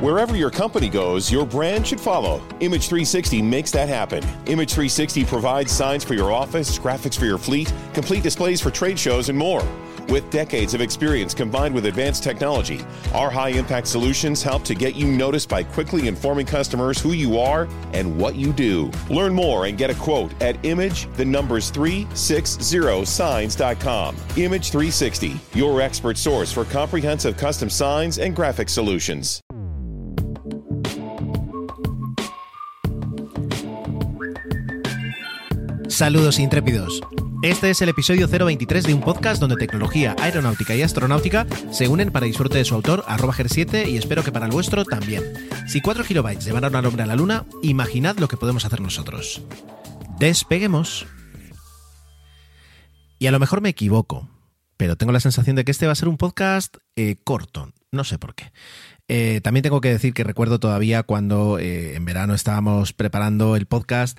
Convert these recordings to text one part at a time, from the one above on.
Wherever your company goes, your brand should follow. Image 360 makes that happen. Image 360 provides signs for your office, graphics for your fleet, complete displays for trade shows, and more. With decades of experience combined with advanced technology, our high impact solutions help to get you noticed by quickly informing customers who you are and what you do. Learn more and get a quote at image the numbers 360signs.com. Image 360, your expert source for comprehensive custom signs and graphic solutions. Saludos intrépidos. Este es el episodio 023 de un podcast donde tecnología, aeronáutica y astronáutica se unen para disfrute de su autor, arroba G7, y espero que para el vuestro también. Si 4 kilobytes llevaron al hombre a la luna, imaginad lo que podemos hacer nosotros. Despeguemos. Y a lo mejor me equivoco, pero tengo la sensación de que este va a ser un podcast eh, corto, no sé por qué. Eh, también tengo que decir que recuerdo todavía cuando eh, en verano estábamos preparando el podcast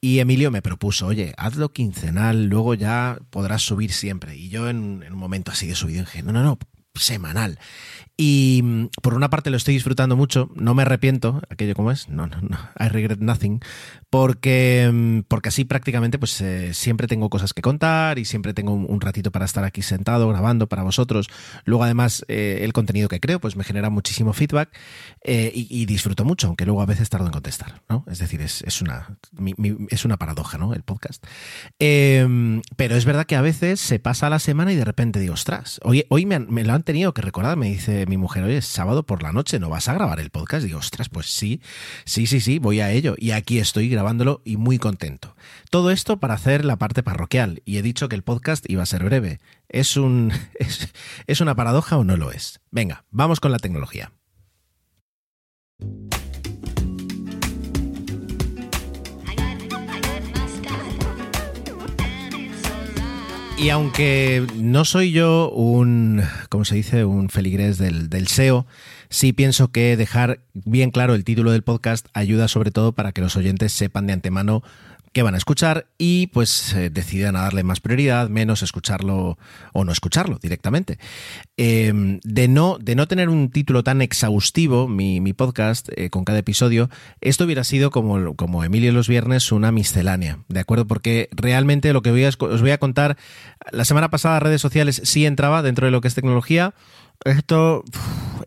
y Emilio me propuso, oye, hazlo quincenal, luego ya podrás subir siempre. Y yo en, un momento así de subido dije, no, no, no, semanal. Y mm, por una parte lo estoy disfrutando mucho, no me arrepiento, aquello como es, no, no, no, I regret nothing, porque, mm, porque así prácticamente pues eh, siempre tengo cosas que contar y siempre tengo un, ratito para estar aquí sentado grabando para vosotros. Luego además eh, el contenido que creo pues me genera muchísimo feedback eh, y, disfruto mucho, aunque luego a veces tardo en contestar, ¿no? Es decir, es, es una, mi, es una paradoja, ¿no? El podcast. Em, pero es verdad que a veces se pasa la semana y de repente digo, ostras, hoy, hoy me, han, me lo han tenido que recordar, me dice mi mujer, oye, es sábado por la noche, ¿no vas a grabar el podcast? Digo, ostras, pues sí, sí, sí, sí, voy a ello. Y aquí estoy grabándolo y muy contento. Todo esto para hacer la parte parroquial. Y he dicho que el podcast iba a ser breve. ¿Es, un, es, ¿Es una paradoja o no lo es? Venga, vamos con la tecnología. Y aunque no soy yo un, ¿cómo se dice?, un feligrés del, del, SEO, sí pienso que dejar bien claro el título del podcast ayuda sobre todo para que los oyentes sepan de antemano qué van a escuchar y pues eh, decidan a darle más prioridad, menos escucharlo o no escucharlo directamente. Eh, de, no, de no tener un título tan exhaustivo, mi, mi podcast, eh, con cada episodio, esto hubiera sido como, como Emilio los viernes, una miscelánea, ¿de acuerdo? Porque realmente lo que voy a, os voy a contar, la semana pasada redes sociales sí entraba dentro de lo que es tecnología, esto,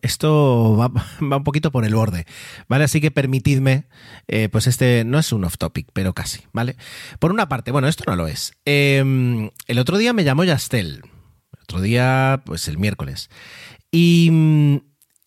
esto va, va, un poquito por el borde, ¿vale? Así que permitidme, eh, pues este no es un off topic, pero casi, ¿vale? Por una parte, bueno, esto no lo es. Eh, el otro día me llamó Yastel, el otro día, pues el miércoles, y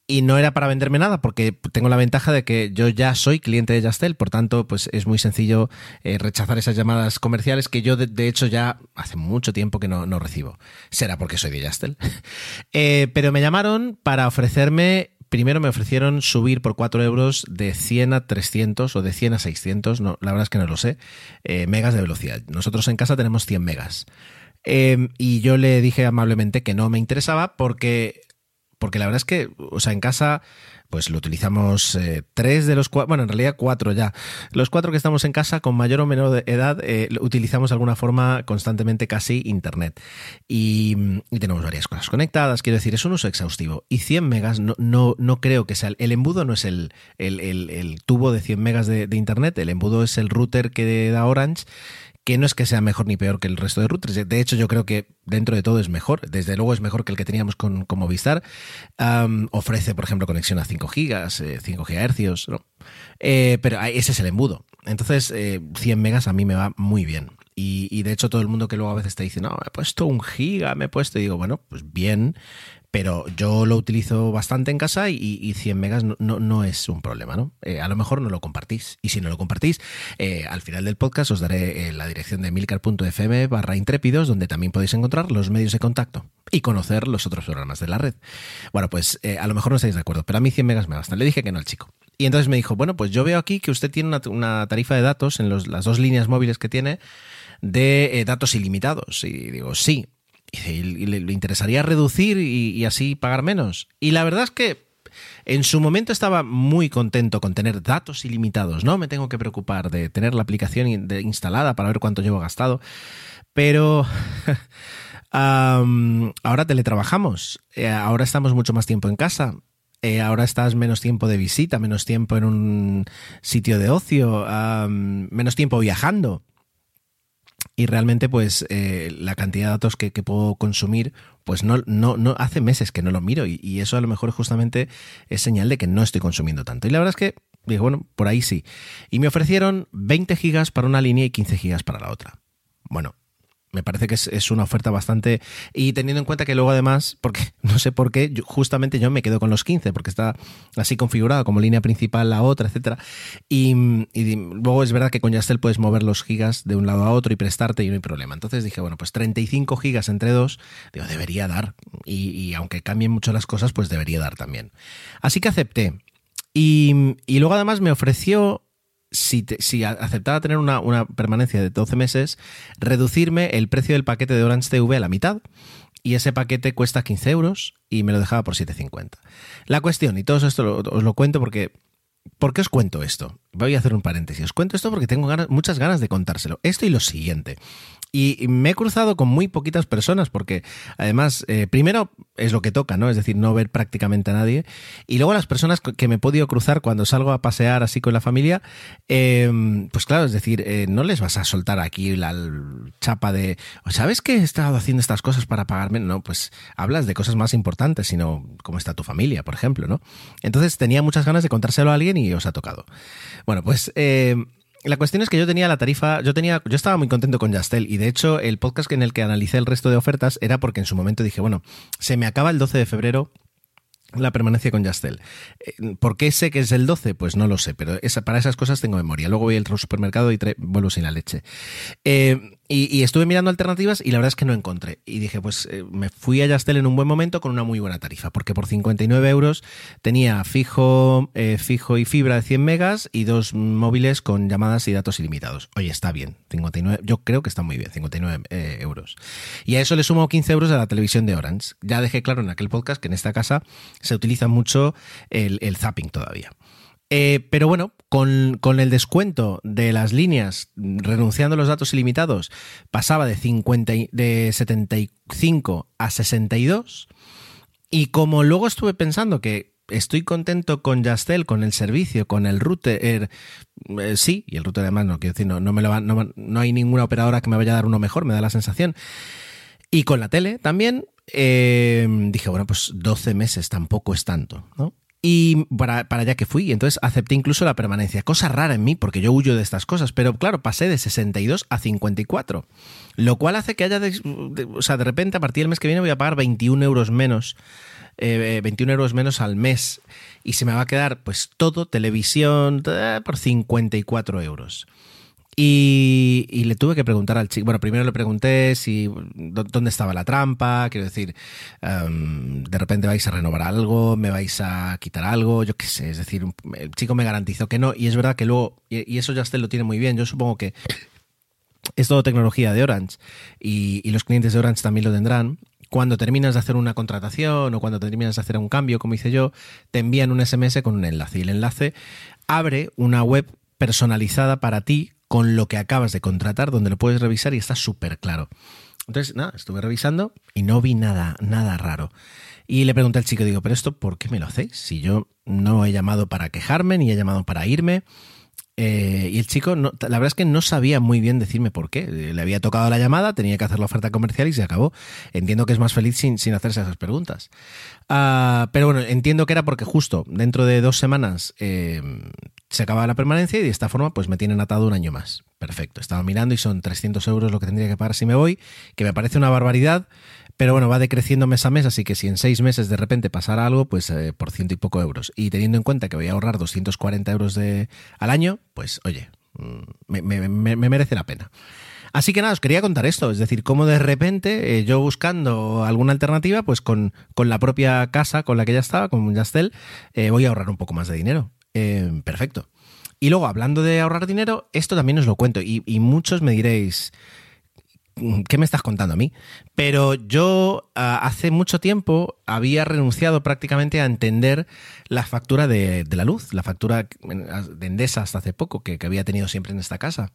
y no era para venderme nada porque tengo la ventaja de que yo ya soy cliente de Yastel, por tanto, pues es muy sencillo eh, rechazar esas llamadas comerciales que yo de, hecho ya hace mucho tiempo que no, no, recibo. Será porque soy de Yastel. eh, pero me llamaron para ofrecerme primero me ofrecieron subir por 4 euros de 100 a 300 o de 100 a 600, no, la verdad es que no lo sé, eh, megas de velocidad. Nosotros en casa tenemos 100 megas. Y yo le dije amablemente que no me interesaba porque porque la verdad es que, o sea, en casa pues lo utilizamos eh, tres de los cuatro, bueno, en realidad cuatro ya. Los cuatro que estamos en casa, con mayor o menor edad, eh, utilizamos de alguna forma constantemente casi Internet. Y, tenemos varias cosas conectadas, quiero decir, es un uso exhaustivo. Y 100 megas no, no, no creo que sea, el embudo no es el, el, el, tubo de 100 megas de, Internet, el embudo es el router que da Orange que no es que sea mejor ni peor que el resto de routers. De hecho, yo creo que dentro de todo es mejor. Desde luego es mejor que el que teníamos con, Movistar. Ofrece, por ejemplo, conexión a 5 gigas, eh, 5 GHz, ¿no? Eh, pero ese es el embudo. Entonces, eh, 100 megas a mí me va muy bien. Y, y, de hecho todo el mundo que luego a veces te dice, no, me he puesto un giga, me he puesto, y digo, bueno, pues bien, pero yo lo utilizo bastante en casa y, y 100 megas no, no, es un problema, ¿no? Eh, a lo mejor no lo compartís. Y si no lo compartís, eh, al final del podcast os daré eh, la dirección de milcar.fm barra intrépidos, donde también podéis encontrar los medios de contacto y conocer los otros programas de la red. Bueno, pues a lo mejor no estáis de acuerdo, pero a mí 100 megas me bastan. Le dije que no al chico. Y entonces me dijo, bueno, pues yo veo aquí que usted tiene una, una tarifa de datos en los, las dos líneas móviles que tiene de datos ilimitados. Y digo, sí. Y le, interesaría reducir y, así pagar menos. Y la verdad es que en su momento estaba muy contento con tener datos ilimitados. No me tengo que preocupar de tener la aplicación instalada para ver cuánto llevo gastado. Pero ahora teletrabajamos. Eh, ahora estamos mucho más tiempo en casa. eh, ahora estás menos tiempo de visita, menos tiempo en un sitio de ocio, menos tiempo viajando. Y realmente, pues, eh, la cantidad de datos que, puedo consumir, pues no, no, no, hace meses que no lo miro. Y, eso a lo mejor justamente es señal de que no estoy consumiendo tanto. Y la verdad es que, digo, bueno, por ahí sí. Y me ofrecieron 20 gigas para una línea y 15 gigas para la otra. Bueno, me parece que es, una oferta bastante. Y teniendo en cuenta que luego, además, porque no sé por qué, justamente yo me quedo con los 15, porque está así configurado como línea principal la otra, etcétera. Y, luego es verdad que con Yastel puedes mover los gigas de un lado a otro y prestarte y no hay problema. Entonces dije, bueno, pues 35 gigas entre dos, digo, debería dar. Y, y aunque cambien mucho las cosas, pues debería dar también. Así que acepté. Y, y luego además me ofreció si, aceptaba tener una, permanencia de 12 meses, reducirme el precio del paquete de Orange TV a la mitad. Y ese paquete cuesta 15 euros y me lo dejaba por 7,50. La cuestión, y todo esto os lo cuento porque ¿Por qué os cuento esto? Voy a hacer un paréntesis. Os cuento esto porque tengo muchas ganas de contárselo. Esto y lo siguiente. Y me he cruzado con muy poquitas personas porque además, eh, primero es lo que toca, ¿no? Es decir, no ver prácticamente a nadie. Y luego las personas que me he podido cruzar cuando salgo a pasear así con la familia, em, pues claro, es decir, eh, no les vas a soltar aquí la chapa de, ¿sabes que he estado haciendo estas cosas para pagarme? No, pues hablas de cosas más importantes, sino cómo está tu familia, por ejemplo, ¿no? Entonces tenía muchas ganas de contárselo a alguien y os ha tocado. Bueno, pues... La cuestión es que yo tenía la tarifa, yo tenía, yo estaba muy contento con Yastel y de hecho el podcast en el que analicé el resto de ofertas era porque en su momento dije, bueno, se me acaba el 12 de febrero la permanencia con Yastel. Eh, ¿Por qué sé que es el 12? Pues no lo sé, pero para esas cosas tengo memoria. Luego voy al supermercado y vuelvo sin la leche. Eh, y, estuve mirando alternativas y la verdad es que no encontré. Y dije, pues eh, me fui a Yastel en un buen momento con una muy buena tarifa, porque por 59 euros tenía fijo, eh, fijo y fibra de 100 megas y dos móviles con llamadas y datos ilimitados. Oye, está bien, 59, yo creo que está muy bien, 59 eh, euros. Y a eso le sumo 15 euros de la televisión de Orange. Ya dejé claro en aquel podcast que en esta casa se utiliza mucho el zapping todavía. Eh, pero bueno, con, el descuento de las líneas, renunciando a los datos ilimitados, pasaba de, 50, de 75 a 62. Y como luego estuve pensando que estoy contento con Yastel, con el servicio, con el router, eh, sí, y el router además no quiero decir, no, me lo no, hay ninguna operadora que me vaya a dar uno mejor, me da la sensación. Y con la tele también, eh, dije, bueno, pues 12 meses tampoco es tanto, ¿no? Y para, allá que fui. Entonces acepté incluso la permanencia. Cosa rara en mí, porque yo huyo de estas cosas. Pero claro, pasé de 62 a 54. Lo cual hace que haya. De, o sea, de repente, a partir del mes que viene, voy a pagar 21 euros menos. 21 eh, euros menos al mes. Y se me va a quedar, pues, todo, televisión, por 54 euros. Y, le tuve que preguntar al chico. Bueno, primero le pregunté si dónde estaba la trampa. Quiero decir, em, de repente vais a renovar algo, me vais a quitar algo, yo qué sé. Es decir, el chico me garantizó que no. Y es verdad que luego, y, eso usted lo tiene muy bien. Yo supongo que es todo tecnología de Orange y los clientes de Orange también lo tendrán cuando terminas de hacer una contratación o cuando terminas de hacer un cambio, como hice yo, te envían un SMS con un enlace y el enlace abre una web personalizada para ti con lo que acabas de contratar, donde lo puedes revisar y está súper claro. Entonces, nada, estuve revisando y no vi nada, nada raro. Y le pregunté al chico, digo, pero esto, ¿por qué me lo hacéis? Si yo no he llamado para quejarme, ni he llamado para irme. Eh, y el chico, la verdad es que no sabía muy bien decirme por qué. Le había tocado la llamada, tenía que hacer la oferta comercial y se acabó. Entiendo que es más feliz sin, sin hacerse esas preguntas. Ah, pero bueno, entiendo que era porque justo dentro de dos semanas eh, se acaba la permanencia y de esta forma pues me tienen atado un año más. Perfecto, estaba mirando y son 300 euros lo que tendría que pagar si me voy, que me parece una barbaridad, pero bueno, va decreciendo mes a mes, así que si en seis meses de repente pasara algo, pues eh, por ciento y poco euros. Y teniendo en cuenta que voy a ahorrar 240 euros de, al año, pues oye, mm, me, merece la pena. Así que nada, os quería contar esto, es decir, cómo de repente eh, yo buscando alguna alternativa, pues con, la propia casa con la que ya estaba, con Yastel, eh, voy a ahorrar un poco más de dinero. Eh, perfecto. Y luego, hablando de ahorrar dinero, esto también os lo cuento. Y, muchos me diréis, ¿qué me estás contando a mí? Pero yo ah, hace mucho tiempo había renunciado prácticamente a entender la factura de, la luz, la factura de Endesa hasta hace poco, que, había tenido siempre en esta casa.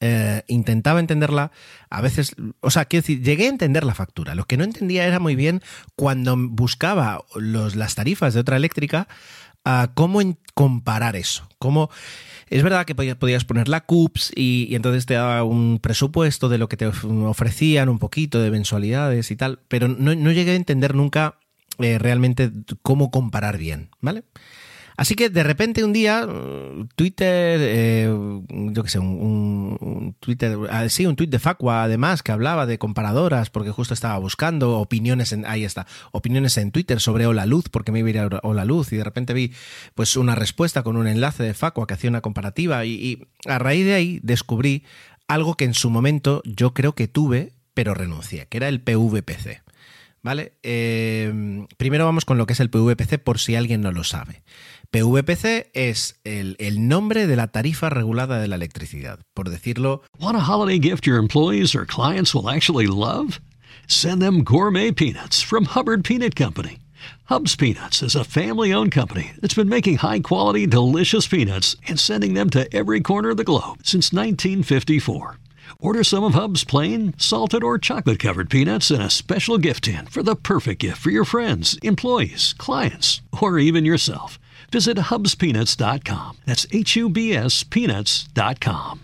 eh, intentaba entenderla, a veces, o sea, quiero decir, llegué a entender la factura. Lo que no entendía era muy bien cuando buscaba las tarifas de otra eléctrica, a cómo comparar eso. Cómo, es verdad que podías poner la CUPS y, entonces te daba un presupuesto de lo que te ofrecían, un poquito de mensualidades y tal, pero no, llegué a entender nunca eh, realmente cómo comparar bien, ¿vale? Así que de repente un día, Twitter, eh, yo qué sé, un, Twitter, ah, sí, un tweet de Facua además que hablaba de comparadoras porque justo estaba buscando opiniones en, ahí está, opiniones en Twitter sobre Hola Luz porque me iba a ir a Hola Luz y de repente vi pues una respuesta con un enlace de Facua que hacía una comparativa y, y a raíz de ahí descubrí algo que en su momento yo creo que tuve pero renuncié, que era el PVPC. ¿Vale? Eh, primero vamos con lo que es el PVPC por si alguien no lo sabe. PVPC es el, el, nombre de la tarifa regulada de la electricidad, por decirlo. Want a holiday gift your employees or clients will actually love? Send them gourmet peanuts from Hubbard Peanut Company. Hubs Peanuts is a family owned company that's been making high quality, delicious peanuts and sending them to every corner of the globe since 1954. Order some of Hub's plain, salted, or chocolate covered peanuts in a special gift tin for the perfect gift for your friends, employees, clients, or even yourself. Visit hubspeanuts.com. That's H U B S peanuts.com.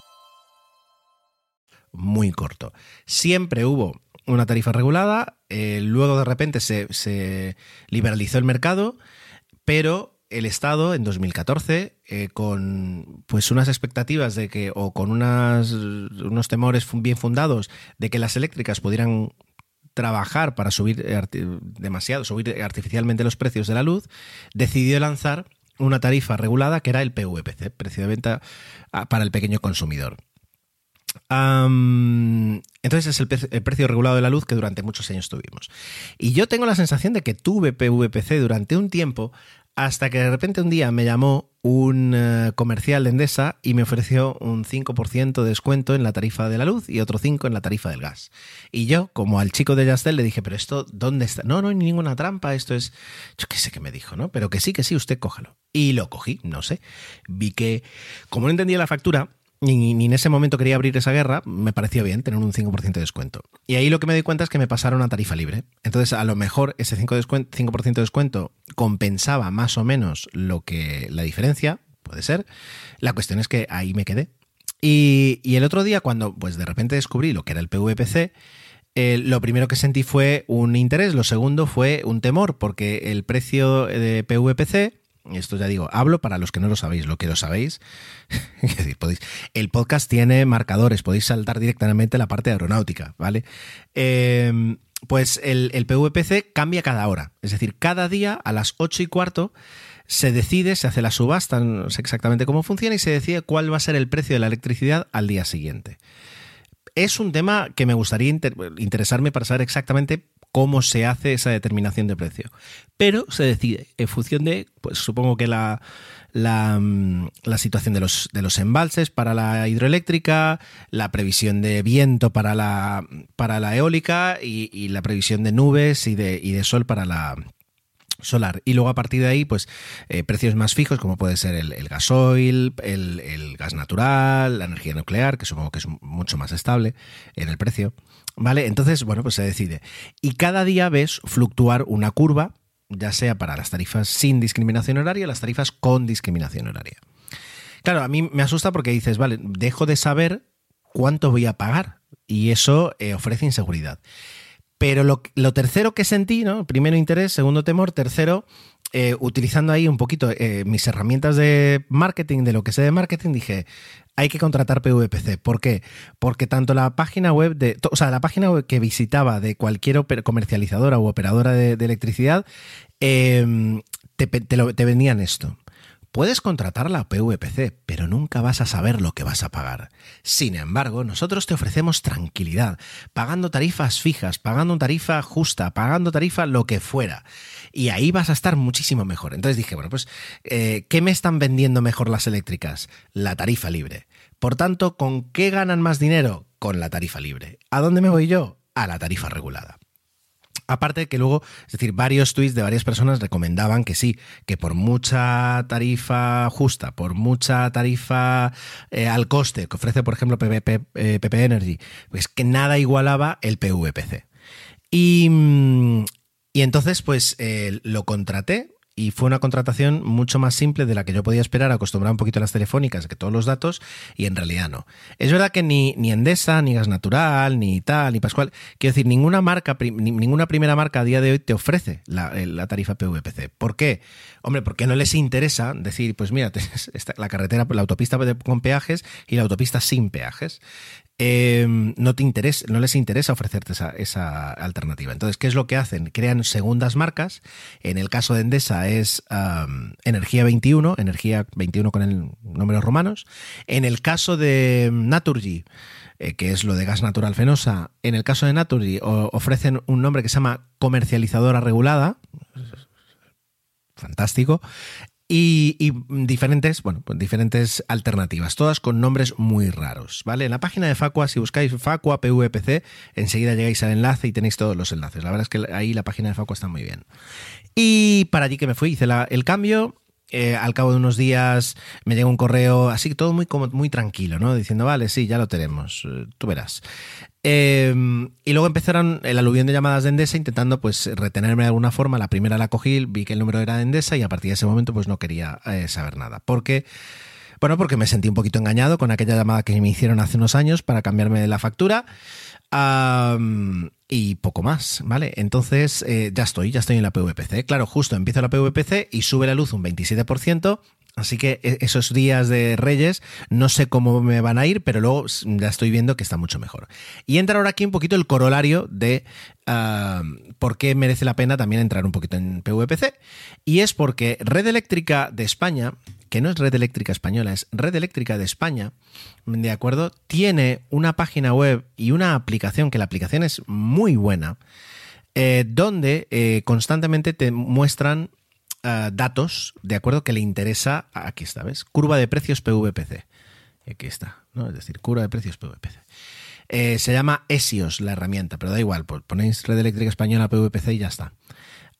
muy corto. Siempre hubo una tarifa regulada, eh, luego de repente se, liberalizó el mercado, pero el Estado en 2014, eh, con pues unas expectativas de que, o con unos temores bien fundados de que las eléctricas pudieran trabajar para subir demasiado, subir artificialmente los precios de la luz, decidió lanzar una tarifa regulada que era el PVPC, precio de venta ah, para el pequeño consumidor entonces es el, precio regulado de la luz que durante muchos años tuvimos. Y yo tengo la sensación de que tuve PVPC durante un tiempo hasta que de repente un día me llamó un eh, comercial de Endesa y me ofreció un 5% de descuento en la tarifa de la luz y otro 5% en la tarifa del gas. Y yo, como al chico de Yastel, le dije, pero esto, ¿dónde está? No, no hay ninguna trampa, esto es... Yo qué sé qué me dijo, ¿no? Pero que sí, que sí, usted cójalo. Y lo cogí, no sé. Vi que, como no entendía la factura, ni, ni, en ese momento quería abrir esa guerra, me pareció bien tener un 5% de descuento. Y ahí lo que me di cuenta es que me pasaron a tarifa libre. Entonces, a lo mejor ese 5%, de descuento compensaba más o menos lo que la diferencia, puede ser. La cuestión es que ahí me quedé. Y, el otro día, cuando pues de repente descubrí lo que era el PVPC, eh, lo primero que sentí fue un interés, lo segundo fue un temor, porque el precio de PVPC esto ya digo, hablo para los que no lo sabéis, lo que lo sabéis. el podcast tiene marcadores, podéis saltar directamente la parte de aeronáutica, ¿vale? Em, pues el, el, PVPC cambia cada hora, es decir, cada día a las 8 y cuarto se decide, se hace la subasta, no sé exactamente cómo funciona, y se decide cuál va a ser el precio de la electricidad al día siguiente. Es un tema que me gustaría interesarme para saber exactamente cómo se hace esa determinación de precio. Pero se decide en función de, pues supongo que la, la, mm, situación de los, de los embalses para la hidroeléctrica, la previsión de viento para la, para la eólica y, la previsión de nubes y de, y de sol para la, solar. Y luego a partir de ahí, pues eh, precios más fijos, como puede ser el, gasoil, el, el, gas natural, la energía nuclear, que supongo que es mucho más estable en el precio. ¿Vale? Entonces, bueno, pues se decide. Y cada día ves fluctuar una curva, ya sea para las tarifas sin discriminación horaria, las tarifas con discriminación horaria. Claro, a mí me asusta porque dices, vale, dejo de saber cuánto voy a pagar y eso eh, ofrece inseguridad. Pero lo, tercero que sentí, ¿no? Primero interés, segundo temor, tercero, eh, utilizando ahí un poquito eh, mis herramientas de marketing, de lo que sé de marketing, dije, hay que contratar PVPC. ¿Por qué? Porque tanto la página web de, o sea, la página web que visitaba de cualquier comercializadora u operadora de, electricidad, em, te, vendían esto. Puedes contratar la PVPC, pero nunca vas a saber lo que vas a pagar. Sin embargo, nosotros te ofrecemos tranquilidad, pagando tarifas fijas, pagando tarifa justa, pagando tarifa lo que fuera. Y ahí vas a estar muchísimo mejor. Entonces dije, bueno, pues, eh, ¿qué me están vendiendo mejor las eléctricas? La tarifa libre. Por tanto, ¿con qué ganan más dinero? Con la tarifa libre. ¿A dónde me voy yo? A la tarifa regulada. Aparte que luego, es decir, varios tweets de varias personas recomendaban que sí, que por mucha tarifa justa, por mucha tarifa eh, al coste que ofrece, por ejemplo, PP, eh, Energy, pues que nada igualaba el PVPC. Y, mm, y entonces, pues eh, lo contraté y fue una contratación mucho más simple de la que yo podía esperar, acostumbrar un poquito a las telefónicas, que todos los datos, y en realidad no. Es verdad que ni, ni Endesa, ni Gas Natural, ni tal, ni Pascual, quiero decir, ninguna marca, ninguna primera marca a día de hoy te ofrece la, la, tarifa PVPC. ¿Por qué? Hombre, porque no les interesa decir, pues mira, la carretera, la autopista con peajes y la autopista sin peajes. Em, no, te interesa, no les interesa ofrecerte esa, alternativa. Entonces, ¿qué es lo que hacen? Crean segundas marcas. En el caso de Endesa es Energía 21, Energía 21 con el números romanos. En el caso de Naturgy, eh, que es lo de gas natural fenosa, en el caso de Naturgy ofrecen un nombre que se llama comercializadora regulada fantástico y, diferentes, bueno, pues diferentes alternativas, todas con nombres muy raros, ¿vale? En la página de Facua, si buscáis Facua PVPC, enseguida llegáis al enlace y tenéis todos los enlaces. La verdad es que ahí la página de Facua está muy bien. Y para allí que me fui, hice el cambio, eh, al cabo de unos días me llegó un correo, así todo muy, muy tranquilo, ¿no? Diciendo, vale, sí, ya lo tenemos, eh, tú verás. Em, y luego empezaron el aluvión de llamadas de Endesa intentando pues retenerme de alguna forma. La primera la cogí, vi que el número era de Endesa y a partir de ese momento pues no quería eh, saber nada. Porque, bueno, porque me sentí un poquito engañado con aquella llamada que me hicieron hace unos años para cambiarme la factura. Y poco más, ¿vale? Entonces eh, ya estoy, ya estoy en la PVPC. Claro, justo empiezo la PVPC y sube la luz un 27%. Así que e, esos días de Reyes no sé cómo me van a ir, pero luego ya estoy viendo que está mucho mejor. Y entra ahora aquí un poquito el corolario de ah, por qué merece la pena también entrar un poquito en PVPC. Y es porque Red Eléctrica de España, que no es Red Eléctrica Española, es Red Eléctrica de España, ¿de acuerdo? Tiene una página web y una aplicación, que la aplicación es muy buena, eh, donde eh, constantemente te muestran eh, datos, de acuerdo, que le interesa, aquí está, ¿ves? Curva de precios PVPC. Aquí está, ¿no? Es decir, curva de precios PVPC. Se llama ESIOS la herramienta, pero da igual, pues ponéis Red Eléctrica Española PVPC y ya está.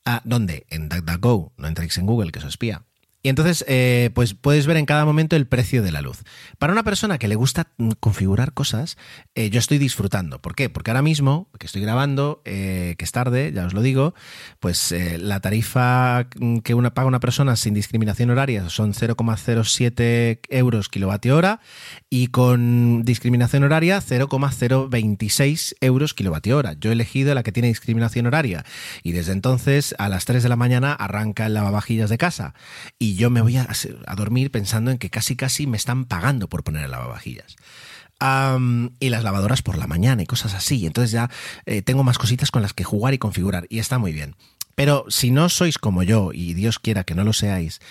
Ah, ¿Dónde? En DuckDuckGo, no entréis en Google, que eso espía. Y entonces, eh, pues puedes ver en cada momento el precio de la luz. Para una persona que le gusta configurar cosas, eh, yo estoy disfrutando. ¿Por qué? Porque ahora mismo, que estoy grabando, eh, que es tarde, ya os lo digo, pues la tarifa que una, paga una persona sin discriminación horaria son 0,07 euros kilovatio hora y con discriminación horaria 0,026 euros kilovatio hora. Yo he elegido la que tiene discriminación horaria y desde entonces a las 3 de la mañana arranca el lavavajillas de casa. Y yo me voy a, dormir pensando en que casi casi me están pagando por poner el lavavajillas. y las lavadoras por la mañana y cosas así. Entonces ya eh, tengo más cositas con las que jugar y configurar y está muy bien. Pero si no sois como yo, y Dios quiera que no lo seáis,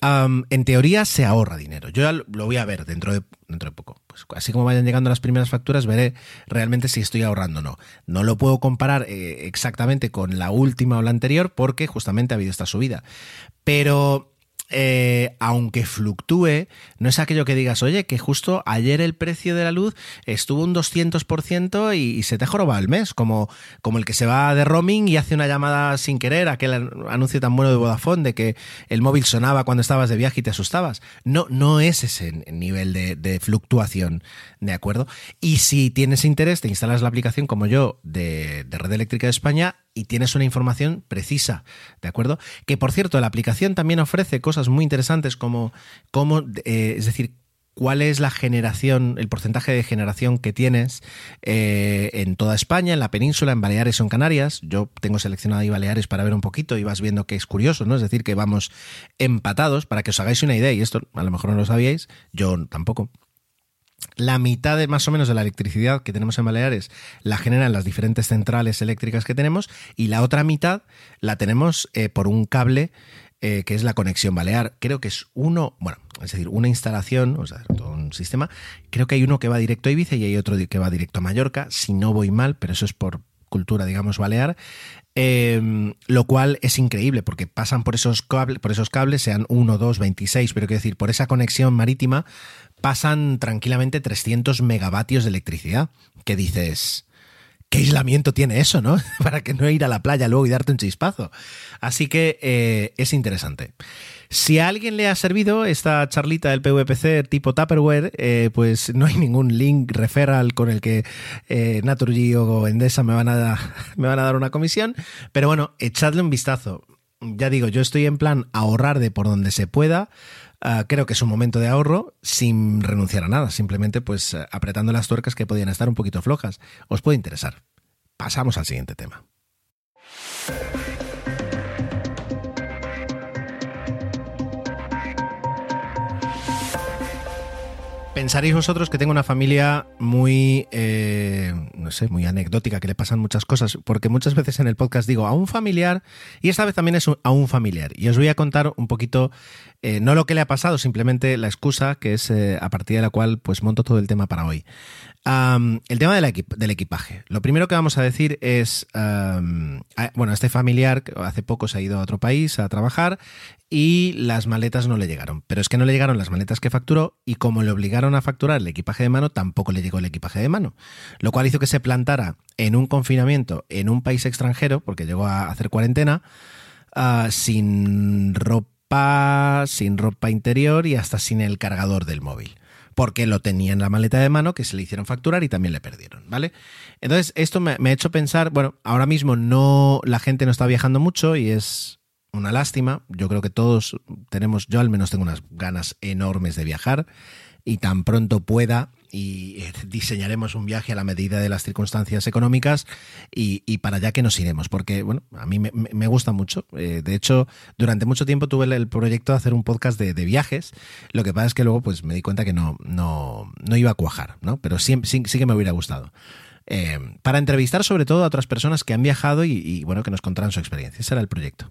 en teoría se ahorra dinero. Yo ya lo voy a ver dentro de, dentro de poco. Pues así como vayan llegando las primeras facturas, veré realmente si estoy ahorrando o no. No lo puedo comparar eh, exactamente con la última o la anterior porque justamente ha habido esta subida. Pero eh, aunque fluctúe, no es aquello que digas, oye, que justo ayer el precio de la luz estuvo un 200% y, y se te jorobado el mes, como, como el que se va de roaming y hace una llamada sin querer, aquel anuncio tan bueno de Vodafone de que el móvil sonaba cuando estabas de viaje y te asustabas. No, no es ese nivel de, fluctuación, ¿de acuerdo? Y si tienes interés, te instalas la aplicación como yo de, de Red Eléctrica de España y tienes una información precisa, ¿de acuerdo? Que por cierto, la aplicación también ofrece cosas muy interesantes como, como eh, es decir, cuál es la generación, el porcentaje de generación que tienes eh, en toda España, en la península, en Baleares o en Canarias. Yo tengo seleccionado ahí Baleares para ver un poquito y vas viendo que es curioso, ¿no? Es decir, que vamos empatados para que os hagáis una idea, y esto a lo mejor no lo sabíais, yo tampoco la mitad de más o menos de la electricidad que tenemos en Baleares la generan las diferentes centrales eléctricas que tenemos y la otra mitad la tenemos eh, por un cable eh, que es la conexión balear. Creo que es uno, bueno, es decir, una instalación, o sea, todo un sistema. Creo que hay uno que va directo a Ibiza y hay otro que va directo a Mallorca, si no voy mal, pero eso es por cultura, digamos, balear. Em, lo cual es increíble porque pasan por esos, cables, por esos cables, sean 1, 2, 26, pero quiero decir, por esa conexión marítima pasan tranquilamente 300 megavatios de electricidad. Que dices, ¿qué aislamiento tiene eso, no? Para que no ir a la playa luego y darte un chispazo. Así que eh, es interesante. Si a alguien le ha servido esta charlita del PVPC tipo Tupperware, eh, pues no hay ningún link referral con el que eh, Naturgy o Endesa me van, a, me van a dar una comisión. Pero bueno, echadle un vistazo. Ya digo, yo estoy en plan ahorrar de por donde se pueda. Ah, creo que es un momento de ahorro sin renunciar a nada, simplemente pues apretando las tuercas que podían estar un poquito flojas. Os puede interesar. Pasamos al siguiente tema. Pensaréis vosotros que tengo una familia muy, eh, no sé, muy anecdótica, que le pasan muchas cosas, porque muchas veces en el podcast digo a un familiar y esta vez también es a un familiar. Y os voy a contar un poquito, eh, no lo que le ha pasado, simplemente la excusa que es eh, a partir de la cual pues monto todo el tema para hoy el tema del equipaje. Lo primero que vamos a decir es, bueno, este familiar hace poco se ha ido a otro país a trabajar y las maletas no le llegaron. Pero es que no le llegaron las maletas que facturó y como le obligaron a facturar el equipaje de mano, tampoco le llegó el equipaje de mano. Lo cual hizo que se plantara en un confinamiento en un país extranjero, porque llegó a hacer cuarentena, ah, sin ropa, sin ropa interior y hasta sin el cargador del móvil porque lo tenía en la maleta de mano que se le hicieron facturar y también le perdieron, ¿vale? Entonces, esto me, ha hecho pensar, bueno, ahora mismo no, la gente no está viajando mucho y es una lástima. Yo creo que todos tenemos, yo al menos tengo unas ganas enormes de viajar y tan pronto pueda y eh, diseñaremos un viaje a la medida de las circunstancias económicas y, para allá que nos iremos, porque bueno, a mí me, gusta mucho. Eh, de hecho, durante mucho tiempo tuve el, proyecto de hacer un podcast de, viajes, lo que pasa es que luego pues me di cuenta que no, no, no iba a cuajar, ¿no? Pero sí, sí, que me hubiera gustado. Eh, para entrevistar sobre todo a otras personas que han viajado y, y bueno, que nos contaran su experiencia. Ese era el proyecto.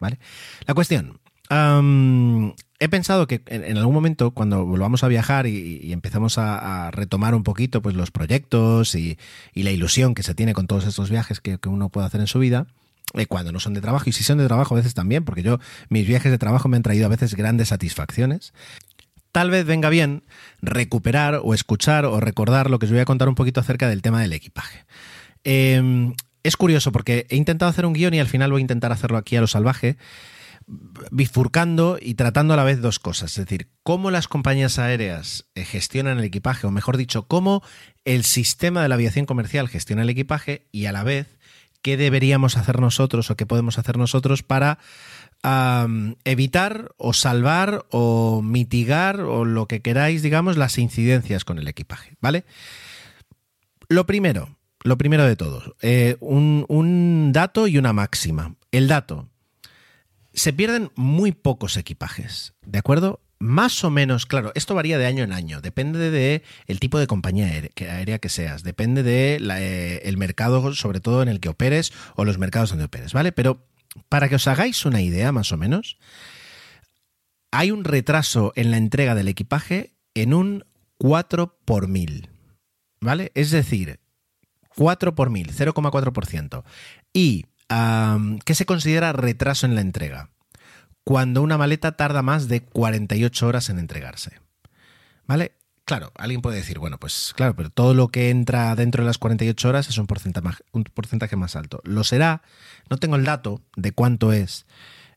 ¿Vale? La cuestión. he pensado que en, algún momento, cuando volvamos a viajar y, empezamos a, retomar un poquito pues, los proyectos y, la ilusión que se tiene con todos estos viajes que, uno puede hacer en su vida, eh, cuando no son de trabajo, y si son de trabajo a veces también, porque yo, mis viajes de trabajo me han traído a veces grandes satisfacciones. Tal vez venga bien recuperar o escuchar o recordar lo que os voy a contar un poquito acerca del tema del equipaje. Eh, es curioso porque he intentado hacer un guion y al final voy a intentar hacerlo aquí a lo salvaje, bifurcando y tratando a la vez dos cosas. Es decir, cómo las compañías aéreas eh, gestionan el equipaje, o mejor dicho, cómo el sistema de la aviación comercial gestiona el equipaje y a la vez qué deberíamos hacer nosotros o qué podemos hacer nosotros para evitar o salvar o mitigar o lo que queráis, digamos, las incidencias con el equipaje, ¿vale? Lo primero, lo primero de todo, eh, un, dato y una máxima. El dato. Se pierden muy pocos equipajes, ¿de acuerdo? Más o menos, claro, esto varía de año en año, depende de tipo de compañía aérea que seas, depende del de eh, mercado, sobre todo en el que operes o los mercados donde operes, ¿vale? Pero para que os hagáis una idea, más o menos, hay un retraso en la entrega del equipaje en un 4 por mil, ¿vale? Es decir, 4 por mil, 0,4%. ¿Y qué se considera retraso en la entrega? cuando una maleta tarda más de 48 horas en entregarse. ¿Vale? Claro, alguien puede decir, bueno, pues claro, pero todo lo que entra dentro de las 48 horas es un porcentaje más, alto. Lo será, no tengo el dato de cuánto es,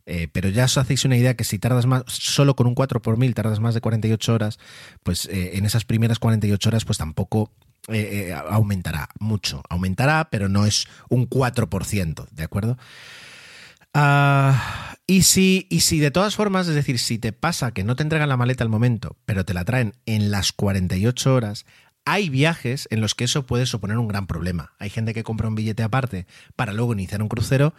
eh, pero ya os hacéis una idea que si tardas más, solo con un 4 por mil tardas más de 48 horas, pues eh, en esas primeras 48 horas pues tampoco eh, aumentará mucho. Aumentará, pero no es un 4%, ¿de acuerdo? Ah, y, si, y si de todas formas, es decir, si te pasa que no te entregan la maleta al momento, pero te la traen en las 48 horas, hay viajes en los que eso puede suponer un gran problema. Hay gente que compra un billete aparte para luego iniciar un crucero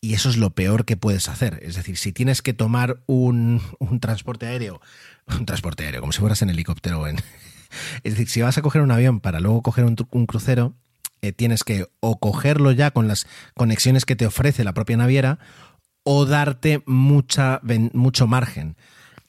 y eso es lo peor que puedes hacer. Es decir, si tienes que tomar un, transporte aéreo, un transporte aéreo, como si fueras en helicóptero en... Es decir, si vas a coger un avión para luego coger un, crucero, eh, tienes que o cogerlo ya con las conexiones que te ofrece la propia naviera o darte mucha, mucho margen.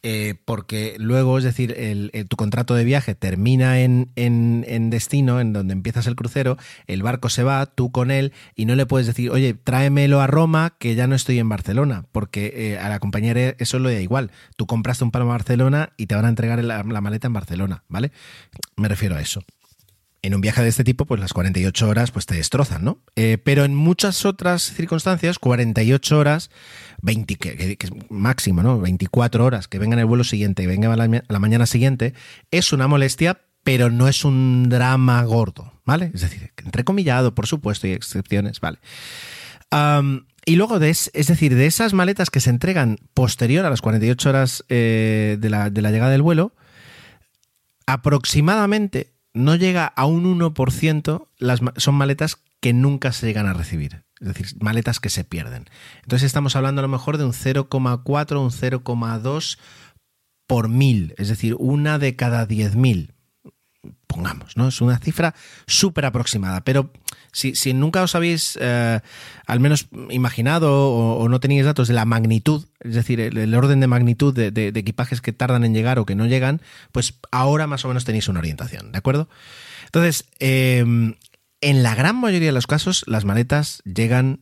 Eh, porque luego, es decir, el, tu contrato de viaje termina en, en, destino, en donde empiezas el crucero, el barco se va, tú con él, y no le puedes decir, oye, tráemelo a Roma, que ya no estoy en Barcelona, porque eh, a la compañera eso lo da igual. Tú compraste un palo en Barcelona y te van a entregar la maleta en Barcelona, ¿vale? Me refiero a eso en un viaje de este tipo, pues las 48 horas pues te destrozan, ¿no? Eh, pero en muchas otras circunstancias, 48 horas, 20, que, es máximo, ¿no? 24 horas, que venga en el vuelo siguiente y venga a la, mañana siguiente, es una molestia, pero no es un drama gordo, ¿vale? Es decir, entrecomillado, por supuesto, y excepciones, ¿vale? y luego, de es, decir, de esas maletas que se entregan posterior a las 48 horas eh, de, de la llegada del vuelo, aproximadamente no llega a un 1%, las, son maletas que nunca se llegan a recibir. Es decir, maletas que se pierden. Entonces estamos hablando a lo mejor de un 0,4 un 0,2 por mil. Es decir, una de cada 10.000 pongamos, ¿no? Es una cifra súper aproximada, pero si, nunca os habéis eh, al menos imaginado o, no tenéis datos de la magnitud, es decir, el, orden de magnitud de, equipajes que tardan en llegar o que no llegan, pues ahora más o menos tenéis una orientación, ¿de acuerdo? Entonces, em, en la gran mayoría de los casos, las maletas llegan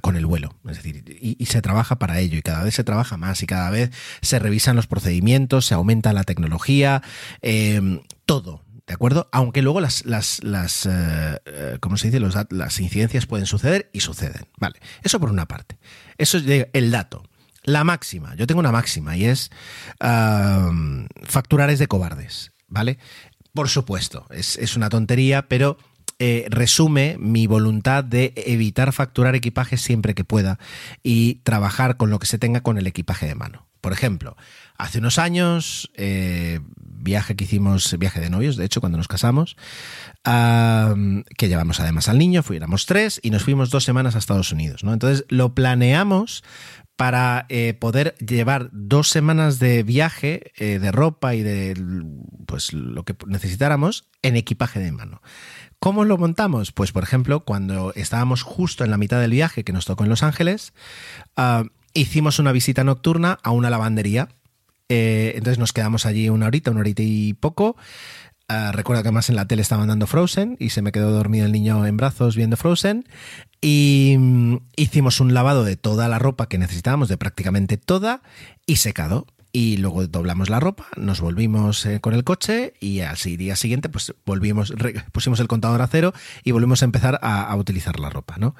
con el vuelo. Es decir, y, se trabaja para ello, y cada vez se trabaja más, y cada vez se revisan los procedimientos, se aumenta la tecnología, em, todo. ¿De acuerdo? Aunque luego las, las, las eh, eh, ¿cómo se dice? las incidencias pueden suceder y suceden. Vale. Eso por una parte. Eso es el dato. La máxima. Yo tengo una máxima y es facturar es de cobardes. ¿Vale? Por supuesto, es, es una tontería, pero eh, resume mi voluntad de evitar facturar equipaje siempre que pueda y trabajar con lo que se tenga con el equipaje de mano. Por ejemplo, hace unos años, eh, viaje que hicimos, viaje de novios, de hecho, cuando nos casamos, que llevamos además al niño, fuéramos tres y nos fuimos dos semanas a Estados Unidos. ¿no? Entonces lo planeamos para eh, poder llevar dos semanas de viaje de ropa y de pues lo que necesitáramos en equipaje de mano. ¿Cómo lo montamos? Pues, por ejemplo, cuando estábamos justo en la mitad del viaje que nos tocó en Los Ángeles, ah, hicimos una visita nocturna a una lavandería. Eh, entonces nos quedamos allí una horita, una horita y poco. Uh, recuerdo que además en la tele estaban dando Frozen y se me quedó dormido el niño en brazos viendo Frozen. Y mm, hicimos un lavado de toda la ropa que necesitábamos, de prácticamente toda, y secado y luego doblamos la ropa, nos volvimos eh, con el coche y al día siguiente pues volvimos, pusimos el contador a cero y volvimos a empezar a, utilizar la ropa, ¿no?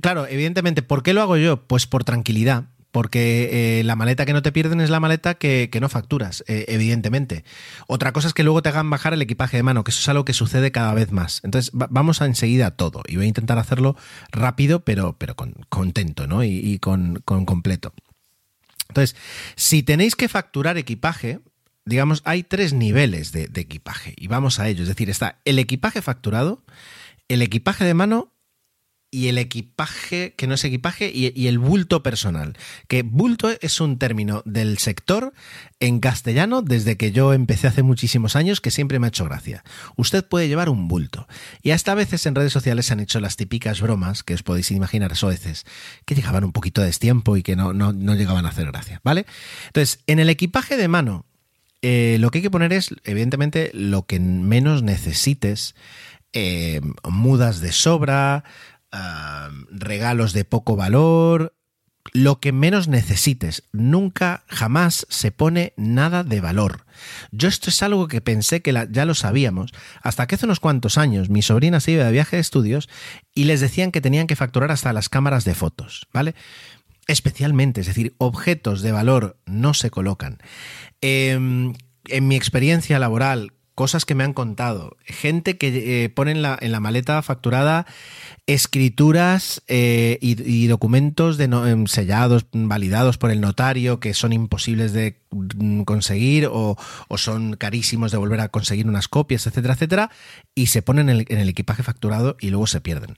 claro, evidentemente, ¿por qué lo hago yo? Pues por tranquilidad, porque eh, la maleta que no te pierden es la maleta que, no facturas, eh, evidentemente. Otra cosa es que luego te hagan bajar el equipaje de mano, que eso es algo que sucede cada vez más. Entonces, vamos a enseguida todo y voy a intentar hacerlo rápido, pero, pero con, contento, ¿no? Y, con, con completo. Entonces, si tenéis que facturar equipaje, digamos, hay tres niveles de, equipaje y vamos a ello. Es decir, está el equipaje facturado, el equipaje de mano y el equipaje, que no es equipaje, y, el bulto personal. Que bulto es un término del sector en castellano desde que yo empecé hace muchísimos años que siempre me ha hecho gracia. Usted puede llevar un bulto. Y hasta a veces en redes sociales se han hecho las típicas bromas, que os podéis imaginar soeces, que llegaban un poquito de destiempo y que no, no, llegaban a hacer gracia, ¿vale? Entonces, en el equipaje de mano, eh, lo que hay que poner es, evidentemente, lo que menos necesites. Eh, mudas de sobra, regalos de poco valor, lo que menos necesites. Nunca, jamás se pone nada de valor. Yo esto es algo que pensé que ya lo sabíamos, hasta que hace unos cuantos años mi sobrina se iba de viaje de estudios y les decían que tenían que facturar hasta las cámaras de fotos, ¿vale? Especialmente, es decir, objetos de valor no se colocan. Em, en mi experiencia laboral, cosas que me han contado, gente que eh, pone en la, en la maleta facturada escrituras eh, y, documentos de em, sellados, validados por el notario, que son imposibles de mm, conseguir o, son carísimos de volver a conseguir unas copias, etcétera, etcétera, y se ponen en el, equipaje facturado y luego se pierden.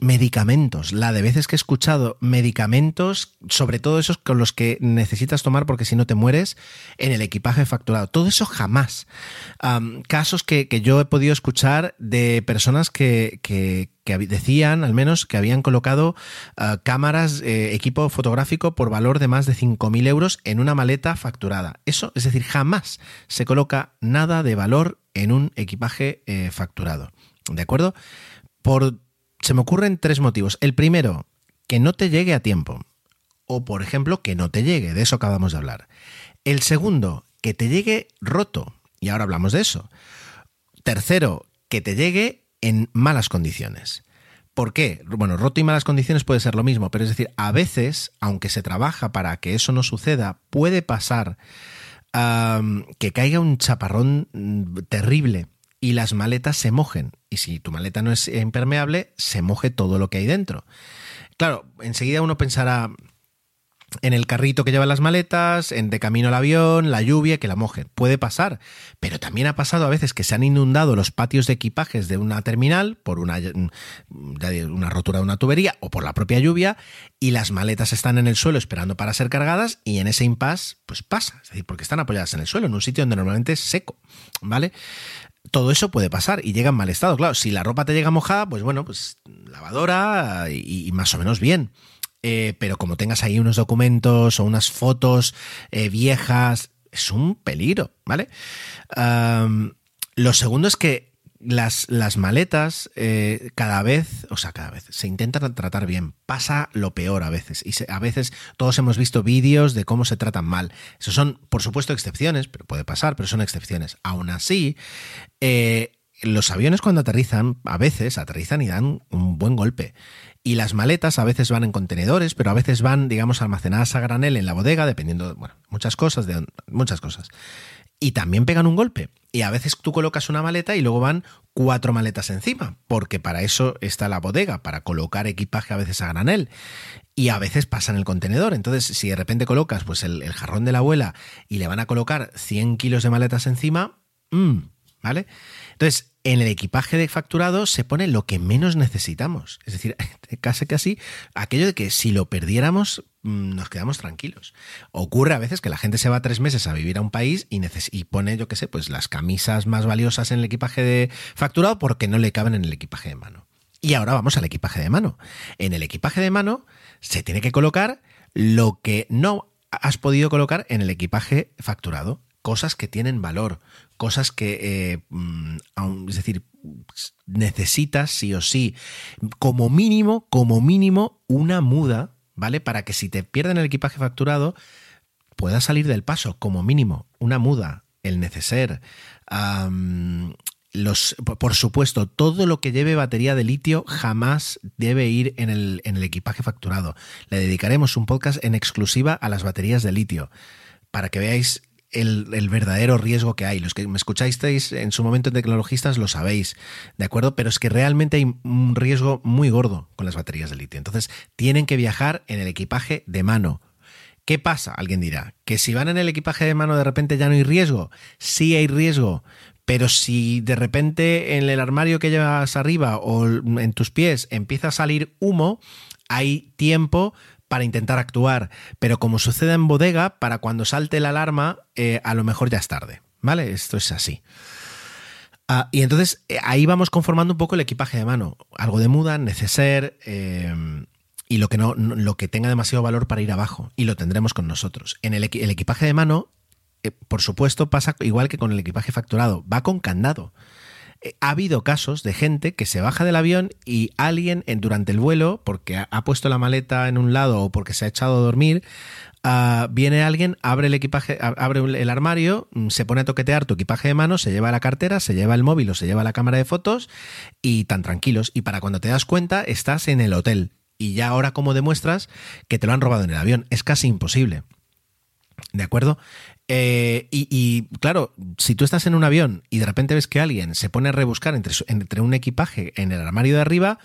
medicamentos, la de veces que he escuchado medicamentos, sobre todo esos con los que necesitas tomar porque si no te mueres, en el equipaje facturado. Todo eso jamás. casos que, que, yo he podido escuchar de personas que que, decían, al menos, que habían colocado ah, cámaras, eh, equipo fotográfico por valor de más de 5.000 euros en una maleta facturada. Eso, es decir, jamás se coloca nada de valor en un equipaje eh, facturado. ¿De acuerdo? Por, se me ocurren tres motivos. El primero, que no te llegue a tiempo. O, por ejemplo, que no te llegue. De eso acabamos de hablar. El segundo, que te llegue roto. Y ahora hablamos de eso. Tercero, que te llegue en malas condiciones. ¿Por qué? Bueno, roto y malas condiciones puede ser lo mismo, pero es decir, a veces, aunque se trabaja para que eso no suceda, puede pasar que caiga un chaparrón mm, terrible y las maletas se mojen. Y si tu maleta no es impermeable, se moje todo lo que hay dentro. Claro, enseguida uno pensará, en el carrito que lleva las maletas, en de camino al avión, la lluvia, que la mojen. Puede pasar, pero también ha pasado a veces que se han inundado los patios de equipajes de una terminal por una, rotura de una tubería o por la propia lluvia y las maletas están en el suelo esperando para ser cargadas y en ese impasse pues pasa, es decir, porque están apoyadas en el suelo, en un sitio donde normalmente es seco, ¿vale? todo eso puede pasar y llega en mal estado. Claro, si la ropa te llega mojada, pues bueno, pues lavadora y más o menos bien. Eh, pero como tengas ahí unos documentos o unas fotos eh, viejas, es un peligro, ¿vale? lo segundo es que las, las maletas eh, cada vez, o sea, cada vez se intentan tratar bien. Pasa lo peor a veces. Y a veces todos hemos visto vídeos de cómo se tratan mal. Eso son, por supuesto, excepciones, pero puede pasar, pero son excepciones. Aún así, los aviones cuando aterrizan, a veces aterrizan y dan un buen golpe. Y las maletas a veces van en contenedores, pero a veces van, digamos, almacenadas a granel en la bodega, dependiendo, bueno, muchas cosas, de muchas cosas. Y también pegan un golpe. Y a veces tú colocas una maleta y luego van cuatro maletas encima, porque para eso está la bodega, para colocar equipaje a veces a granel. Y a veces pasan el contenedor. Entonces, si de repente colocas pues el, jarrón de la abuela y le van a colocar 100 kilos de maletas encima, mmm, ¿vale? Entonces, en el equipaje de facturado se pone lo que menos necesitamos. Es decir, casi casi aquello de que si lo perdiéramos mm, nos quedamos tranquilos. Ocurre a veces que la gente se va tres meses a vivir a un país y, y pone, yo qué sé, pues las camisas más valiosas en el equipaje de facturado porque no le caben en el equipaje de mano. Y ahora vamos al equipaje de mano. En el equipaje de mano se tiene que colocar lo que no has podido colocar en el equipaje facturado. Cosas que tienen valor, cosas que, eh, mm, es decir, necesitas sí o sí, como mínimo, como mínimo, una muda, ¿vale? Para que si te pierden el equipaje facturado, puedas salir del paso, como mínimo, una muda, el neceser, los, por supuesto, todo lo que lleve batería de litio jamás debe ir en el, en el equipaje facturado. Le dedicaremos un podcast en exclusiva a las baterías de litio para que veáis el, verdadero riesgo que hay. Los que me escucháis en su momento en tecnologistas lo sabéis, ¿de acuerdo? Pero es que realmente hay un riesgo muy gordo con las baterías de litio. Entonces, tienen que viajar en el equipaje de mano. ¿Qué pasa? Alguien dirá, que si van en el equipaje de mano de repente ya no hay riesgo. Sí hay riesgo, pero si de repente en el armario que llevas arriba o en tus pies empieza a salir humo, hay tiempo para intentar actuar, pero como sucede en bodega, para cuando salte la alarma, eh, a lo mejor ya es tarde, ¿vale? Esto es así. Ah, y entonces eh, ahí vamos conformando un poco el equipaje de mano. Algo de muda, neceser eh, y lo que, no, lo que tenga demasiado valor para ir abajo. Y lo tendremos con nosotros. En el, el equipaje de mano, por supuesto, pasa igual que con el equipaje facturado. Va con candado. Eh, ha habido casos de gente que se baja del avión y alguien en, durante el vuelo, porque ha, puesto la maleta en un lado o porque se ha echado a dormir, Uh, viene alguien, abre el equipaje, abre el armario, mm, se pone a toquetear tu equipaje de mano, se lleva la cartera, se lleva el móvil o se lleva la cámara de fotos y tan tranquilos. Y para cuando te das cuenta, estás en el hotel. Y ya ahora, como demuestras que te lo han robado en el avión? Es casi imposible. ¿De acuerdo? Eh, y, claro, si tú estás en un avión y de repente ves que alguien se pone a rebuscar entre, entre un equipaje en el armario de arriba,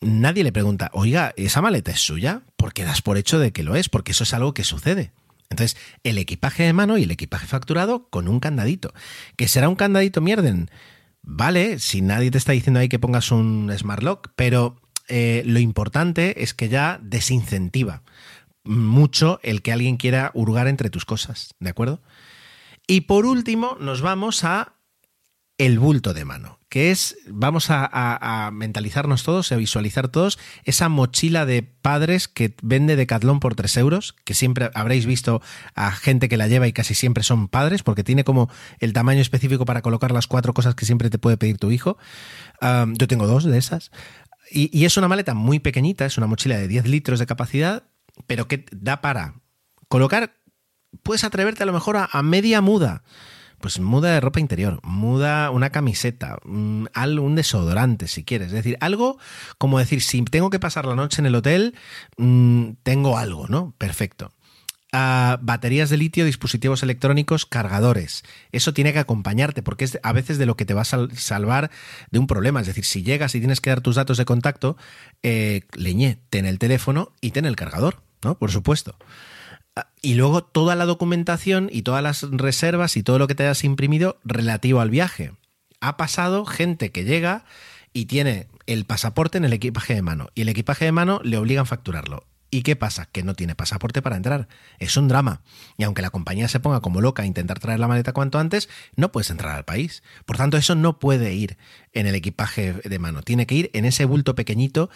nadie le pregunta, oiga, ¿esa maleta es suya? Porque das por hecho de que lo es, porque eso es algo que sucede. Entonces, el equipaje de mano y el equipaje facturado con un candadito. ¿Que será un candadito mierden? Vale, si nadie te está diciendo ahí que pongas un smart lock, pero eh, lo importante es que ya desincentiva mucho el que alguien quiera hurgar entre tus cosas, ¿de acuerdo? Y por último, nos vamos a el bulto de mano que es, vamos a, mentalizarnos todos a visualizar todos esa mochila de padres que vende Decathlon por 3 euros, que siempre habréis visto a gente que la lleva y casi siempre son padres, porque tiene como el tamaño específico para colocar las cuatro cosas que siempre te puede pedir tu hijo. yo tengo dos de esas. Y, y es una maleta muy pequeñita, es una mochila de 10 litros de capacidad, pero que da para colocar, puedes atreverte a lo mejor a media muda pues muda de ropa interior, muda una camiseta, un, un desodorante si quieres. Es decir, algo como decir, si tengo que pasar la noche en el hotel, mm, tengo algo, ¿no? Perfecto. Uh, baterías de litio, dispositivos electrónicos, cargadores. Eso tiene que acompañarte porque es a veces de lo que te va a salvar de un problema. Es decir, si llegas y tienes que dar tus datos de contacto, eh, leñé, ten el teléfono y ten el cargador, ¿no? Por supuesto y luego toda la documentación y todas las reservas y todo lo que te hayas imprimido relativo al viaje. Ha pasado gente que llega y tiene el pasaporte en el equipaje de mano y el equipaje de mano le obligan a facturarlo. ¿Y qué pasa? Que no tiene pasaporte para entrar. Es un drama. Y aunque la compañía se ponga como loca a intentar traer la maleta cuanto antes, no puedes entrar al país. Por tanto, eso no puede ir en el equipaje de mano. Tiene que ir en ese bulto pequeñito,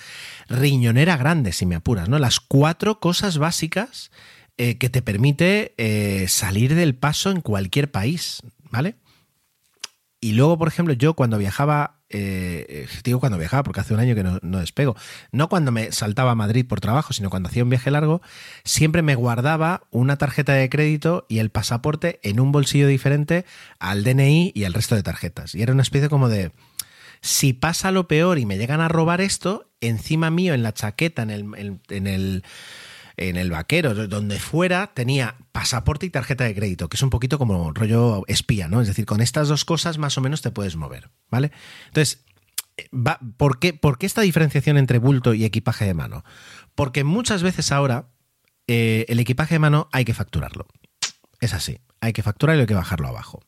riñonera grande, si me apuras, ¿no? Las cuatro cosas básicas eh, que te permite eh, salir del paso en cualquier país, ¿vale? Y luego, por ejemplo, yo cuando viajaba, eh, digo cuando viajaba, porque hace un año que no, despego, no cuando me saltaba a Madrid por trabajo, sino cuando hacía un viaje largo, siempre me guardaba una tarjeta de crédito y el pasaporte en un bolsillo diferente al DNI y al resto de tarjetas. Y era una especie como de, si pasa lo peor y me llegan a robar esto, encima mío en la chaqueta, en el en el vaquero, donde fuera, tenía pasaporte y tarjeta de crédito, que es un poquito como rollo espía, ¿no? Es decir, con estas dos cosas más o menos te puedes mover, ¿vale? Entonces, ¿por, qué, ¿por qué esta diferenciación entre bulto y equipaje de mano? Porque muchas veces ahora eh, el equipaje de mano hay que facturarlo. Es así, hay que facturarlo y hay que bajarlo abajo.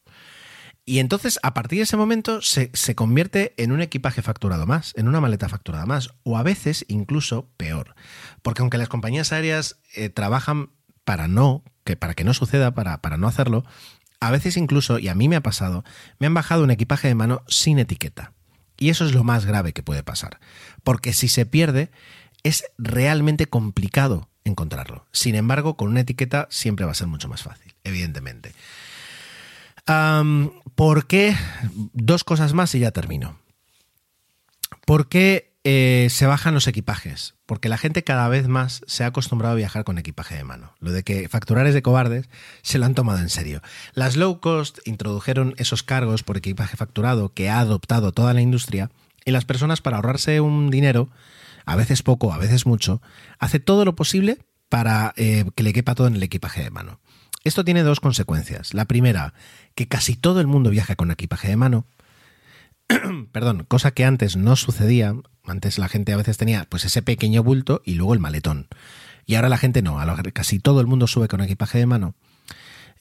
Y entonces, a partir de ese momento, se, convierte en un equipaje facturado más, en una maleta facturada más, o a veces incluso peor. Porque aunque las compañías aéreas eh, trabajan para no, que para que no suceda, para, para no hacerlo, a veces incluso, y a mí me ha pasado, me han bajado un equipaje de mano sin etiqueta. Y eso es lo más grave que puede pasar. Porque si se pierde, es realmente complicado encontrarlo. Sin embargo, con una etiqueta siempre va a ser mucho más fácil, evidentemente. ¿Por qué? Dos cosas más y ya termino. ¿Por qué eh, se bajan los equipajes? Porque la gente cada vez más se ha acostumbrado a viajar con equipaje de mano. Lo de que facturar es de cobardes se lo han tomado en serio. Las low cost introdujeron esos cargos por equipaje facturado que ha adoptado toda la industria y las personas para ahorrarse un dinero, a veces poco, a veces mucho, hace todo lo posible para eh, que le quepa todo en el equipaje de mano. Esto tiene dos consecuencias. La primera, que casi todo el mundo viaja con equipaje de mano. Perdón, cosa que antes no sucedía. Antes la gente a veces tenía pues ese pequeño bulto y luego el maletón. Y ahora la gente no, casi todo el mundo sube con equipaje de mano.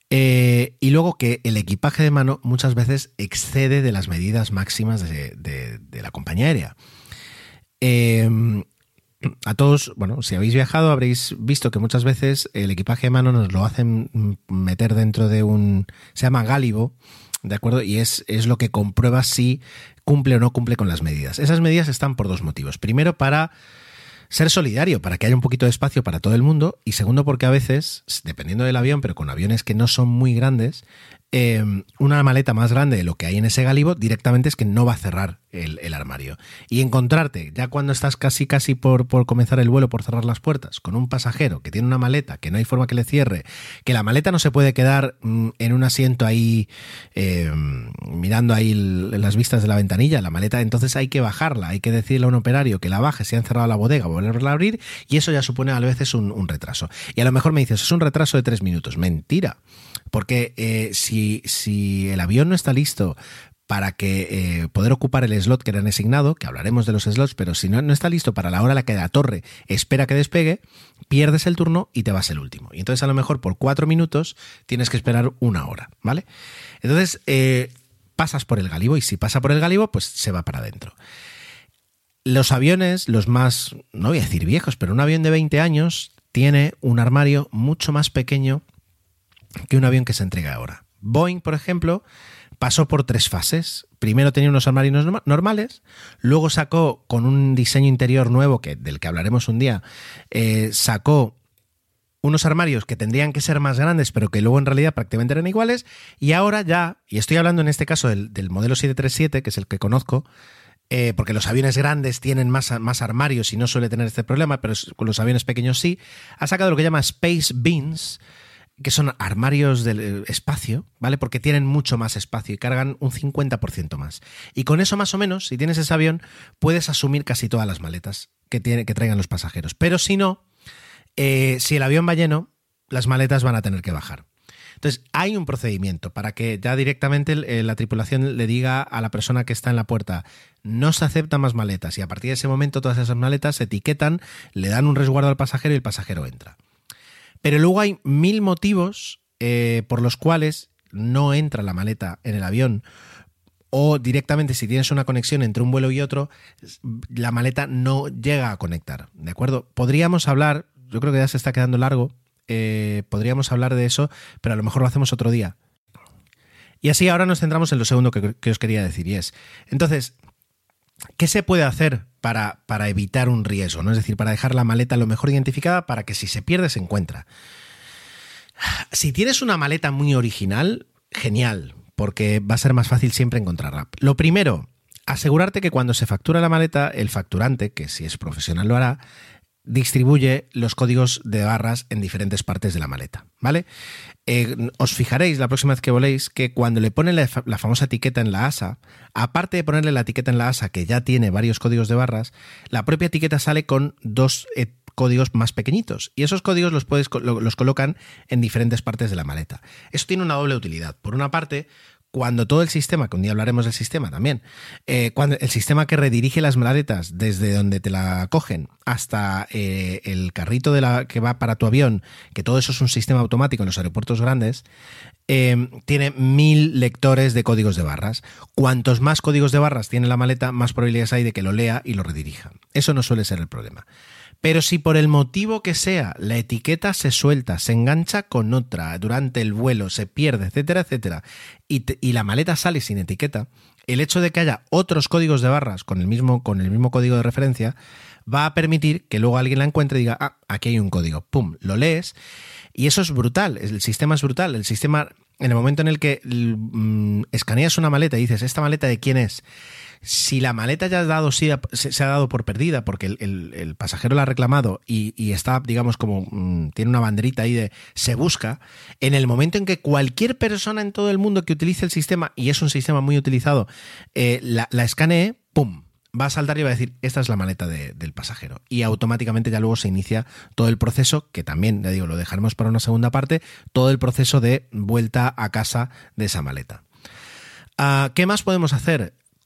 Eh, y luego que el equipaje de mano muchas veces excede de las medidas máximas de, la compañía aérea. Eh, a todos, bueno, si habéis viajado habréis visto que muchas veces el equipaje de mano nos lo hacen meter dentro de un, se llama gálibo, ¿de acuerdo? Y es, es lo que comprueba si cumple o no cumple con las medidas. Esas medidas están por dos motivos. Primero, para ser solidario, para que haya un poquito de espacio para todo el mundo. Y segundo, porque a veces, dependiendo del avión, pero con aviones que no son muy grandes, eh, una maleta más grande de lo que hay en ese galibo, directamente es que no va a cerrar el, armario. Y encontrarte, ya cuando estás casi casi por, por, comenzar el vuelo, por cerrar las puertas, con un pasajero que tiene una maleta, que no hay forma que le cierre, que la maleta no se puede quedar mm, en un asiento ahí eh, mirando ahí las vistas de la ventanilla, la maleta entonces hay que bajarla, hay que decirle a un operario que la baje, se ha encerrado la bodega, volverla a abrir, y eso ya supone a veces un, un retraso. Y a lo mejor me dices, es un retraso de tres minutos. Mentira. Porque eh, si, si el avión no está listo para que eh, poder ocupar el slot que era asignado, que hablaremos de los slots, pero si no, no está listo para la hora a la que la torre espera que despegue, pierdes el turno y te vas el último. Y entonces a lo mejor por cuatro minutos tienes que esperar una hora, ¿vale? Entonces eh, pasas por el galibo y si pasa por el galibo, pues se va para adentro. Los aviones, los más, no voy a decir viejos, pero un avión de 20 años tiene un armario mucho más pequeño que un avión que se entrega ahora. Boeing, por ejemplo, pasó por tres fases. Primero tenía unos armarios normales, luego sacó con un diseño interior nuevo, que, del que hablaremos un día, eh, sacó unos armarios que tendrían que ser más grandes, pero que luego en realidad prácticamente eran iguales, y ahora ya, y estoy hablando en este caso del, del modelo 737, que es el que conozco, eh, porque los aviones grandes tienen más, armarios y no suele tener este problema, pero con los aviones pequeños sí, ha sacado lo que llama Space Beans, que son armarios del espacio, ¿vale? Porque tienen mucho más espacio y cargan un 50% más. Y con eso más o menos, si tienes ese avión, puedes asumir casi todas las maletas que, tiene, que traigan los pasajeros. Pero si no, eh, si el avión va lleno, las maletas van a tener que bajar. Entonces, hay un procedimiento para que ya directamente eh, la tripulación le diga a la persona que está en la puerta, no se aceptan más maletas y a partir de ese momento todas esas maletas se etiquetan, le dan un resguardo al pasajero y el pasajero entra. Pero luego hay mil motivos eh, por los cuales no entra la maleta en el avión o directamente si tienes una conexión entre un vuelo y otro, la maleta no llega a conectar, ¿de acuerdo? Podríamos hablar, yo creo que ya se está quedando largo, eh, podríamos hablar de eso, pero a lo mejor lo hacemos otro día. Y así ahora nos centramos en lo segundo que, que os quería decir, y es, entonces, ¿qué se puede hacer para, para, evitar un riesgo? ¿no? Es decir, para dejar la maleta lo mejor identificada para que si se pierde se encuentra. Si tienes una maleta muy original, genial, porque va a ser más fácil siempre encontrarla. Lo primero, asegurarte que cuando se factura la maleta, el facturante, que si es profesional lo hará, distribuye los códigos de barras en diferentes partes de la maleta, ¿vale? Eh, os fijaréis la próxima vez que voléis que cuando le ponen la, famosa etiqueta en la asa, aparte de ponerle la etiqueta en la asa que ya tiene varios códigos de barras, la propia etiqueta sale con dos eh, códigos más pequeñitos y esos códigos los, puedes, los colocan en diferentes partes de la maleta. Eso tiene una doble utilidad. Por una parte, cuando todo el sistema, que un día hablaremos del sistema también, eh, cuando el sistema que redirige las maletas desde donde te la cogen hasta eh, el carrito de la que va para tu avión, que todo eso es un sistema automático en los aeropuertos grandes, eh, tiene mil lectores de códigos de barras. Cuantos más códigos de barras tiene la maleta, más probabilidades hay de que lo lea y lo redirija. Eso no suele ser el problema. Pero si por el motivo que sea la etiqueta se suelta, se engancha con otra durante el vuelo, se pierde, etcétera, etcétera, y, te, y la maleta sale sin etiqueta, el hecho de que haya otros códigos de barras con el mismo, con el mismo código de referencia va a permitir que luego alguien la encuentre y diga, ah, aquí hay un código, pum, lo lees. Y eso es brutal, el sistema es brutal, el sistema, en el momento en el que mm, escaneas una maleta y dices, ¿esta maleta de quién es? Si la maleta ya ha dado, se, ha dado por perdida porque el, pasajero la ha reclamado y, está, digamos, como mmm, tiene una banderita ahí de se busca, en el momento en que cualquier persona en todo el mundo que utilice el sistema, y es un sistema muy utilizado, eh, la, la escanee, ¡pum! va a saltar y va a decir, esta es la maleta de, del pasajero. Y automáticamente ya luego se inicia todo el proceso, que también, ya digo, lo dejaremos para una segunda parte, todo el proceso de vuelta a casa de esa maleta. Uh, ¿Qué más podemos hacer?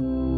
thank you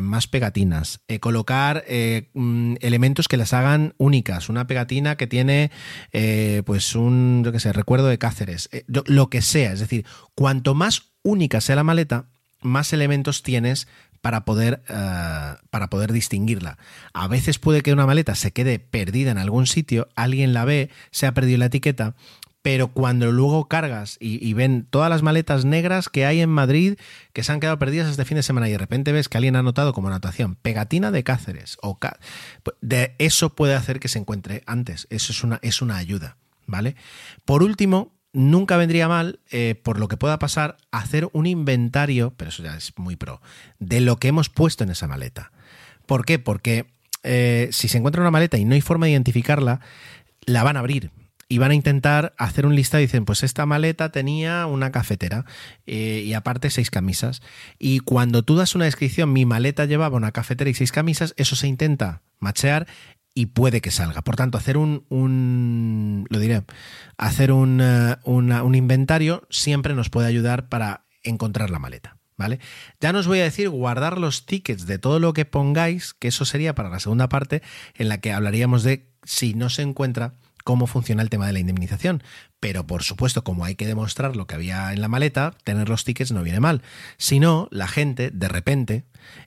más pegatinas, eh, colocar eh, mm, elementos que las hagan únicas, una pegatina que tiene eh, pues un, yo qué sé, recuerdo de Cáceres, lo que sea, es decir, cuanto más única sea la maleta, más elementos tienes para poder, para poder distinguirla. A veces puede que una maleta se quede perdida en algún sitio, alguien la ve, se ha perdido la etiqueta, pero cuando luego cargas y, ven todas las maletas negras que hay en Madrid que se han quedado perdidas este fin de semana y de repente ves que alguien ha anotado como anotación pegatina de Cáceres o pues, de eso puede hacer que se encuentre antes. Eso es una, es una ayuda, ¿vale? Por último, nunca vendría mal, eh, por lo que pueda pasar, hacer un inventario, pero eso ya es muy pro, de lo que hemos puesto en esa maleta. ¿Por qué? Porque eh, si se encuentra una maleta y no hay forma de identificarla, la van a abrir y van a intentar hacer un listado dicen, pues esta maleta tenía una cafetera eh, y aparte seis camisas. Y cuando tú das una descripción, mi maleta llevaba una cafetera y seis camisas, eso se intenta machear y puede que salga. Por tanto, hacer un, un lo diré, hacer un, eh, un inventario siempre nos puede ayudar para encontrar la maleta. ¿Vale? Ya no os voy a decir guardar los tickets de todo lo que pongáis, que eso sería para la segunda parte en la que hablaríamos de si no se encuentra cómo funciona el tema de la indemnización. Pero por supuesto, como hay que demostrar lo que había en la maleta, tener los tickets no viene mal. Si no, la gente de repente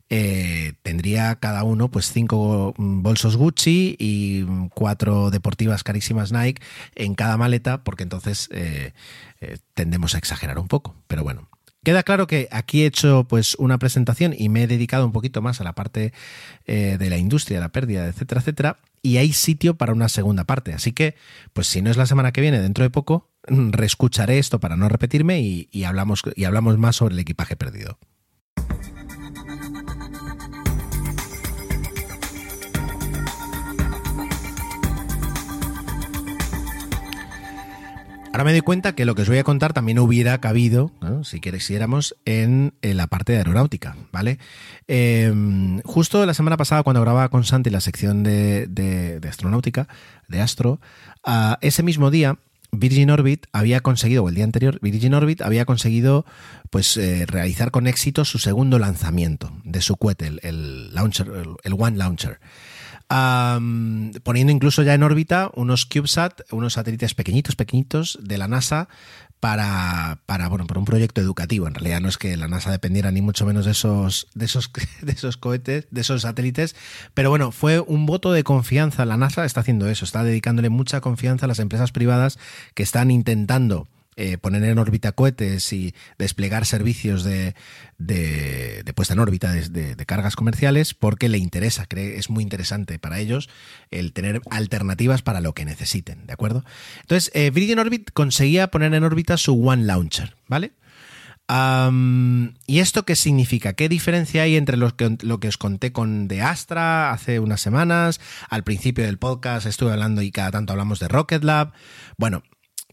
eh, tendría cada uno pues cinco bolsos Gucci y cuatro deportivas carísimas Nike en cada maleta, porque entonces eh, eh, tendemos a exagerar un poco. Pero bueno, Queda claro que aquí he hecho pues una presentación y me he dedicado un poquito más a la parte de la industria, la pérdida, etcétera, etcétera y hay sitio para una segunda parte. Así que, pues si no es la semana que viene, dentro de poco, reescucharé esto para no repetirme y, hablamos, y hablamos más sobre el equipaje perdido. Ahora me doy cuenta que lo que os voy a contar también hubiera cabido, si quisiéramos, en, la parte de aeronáutica, ¿vale? Em, justo la semana pasada, cuando grababa con Santi la sección de, astronáutica, de Astro, ese mismo día Virgin Orbit había conseguido, o el día anterior, Virgin Orbit había conseguido pues, eh, realizar con éxito su segundo lanzamiento de su cohete, el, launcher, el One Launcher poniendo incluso ya en órbita unos CubeSat, unos satélites pequeñitos, pequeñitos de la NASA para, para, bueno, por un proyecto educativo. En realidad no es que la NASA dependiera ni mucho menos de esos, de esos, de esos cohetes, de esos satélites, pero bueno, fue un voto de confianza. La NASA está haciendo eso, está dedicándole mucha confianza a las empresas privadas que están intentando eh, poner en órbita cohetes y desplegar servicios de, de, puesta en órbita de, cargas comerciales porque le interesa, cree, es muy interesante para ellos el tener alternativas para lo que necesiten, ¿de acuerdo? Entonces, eh, Virgin Orbit conseguía poner en órbita su One Launcher, ¿vale? ¿Y esto qué significa? ¿Qué diferencia hay entre lo que, lo que os conté con de Astra hace unas semanas? Al principio del podcast estuve hablando y cada tanto hablamos de Rocket Lab. Bueno,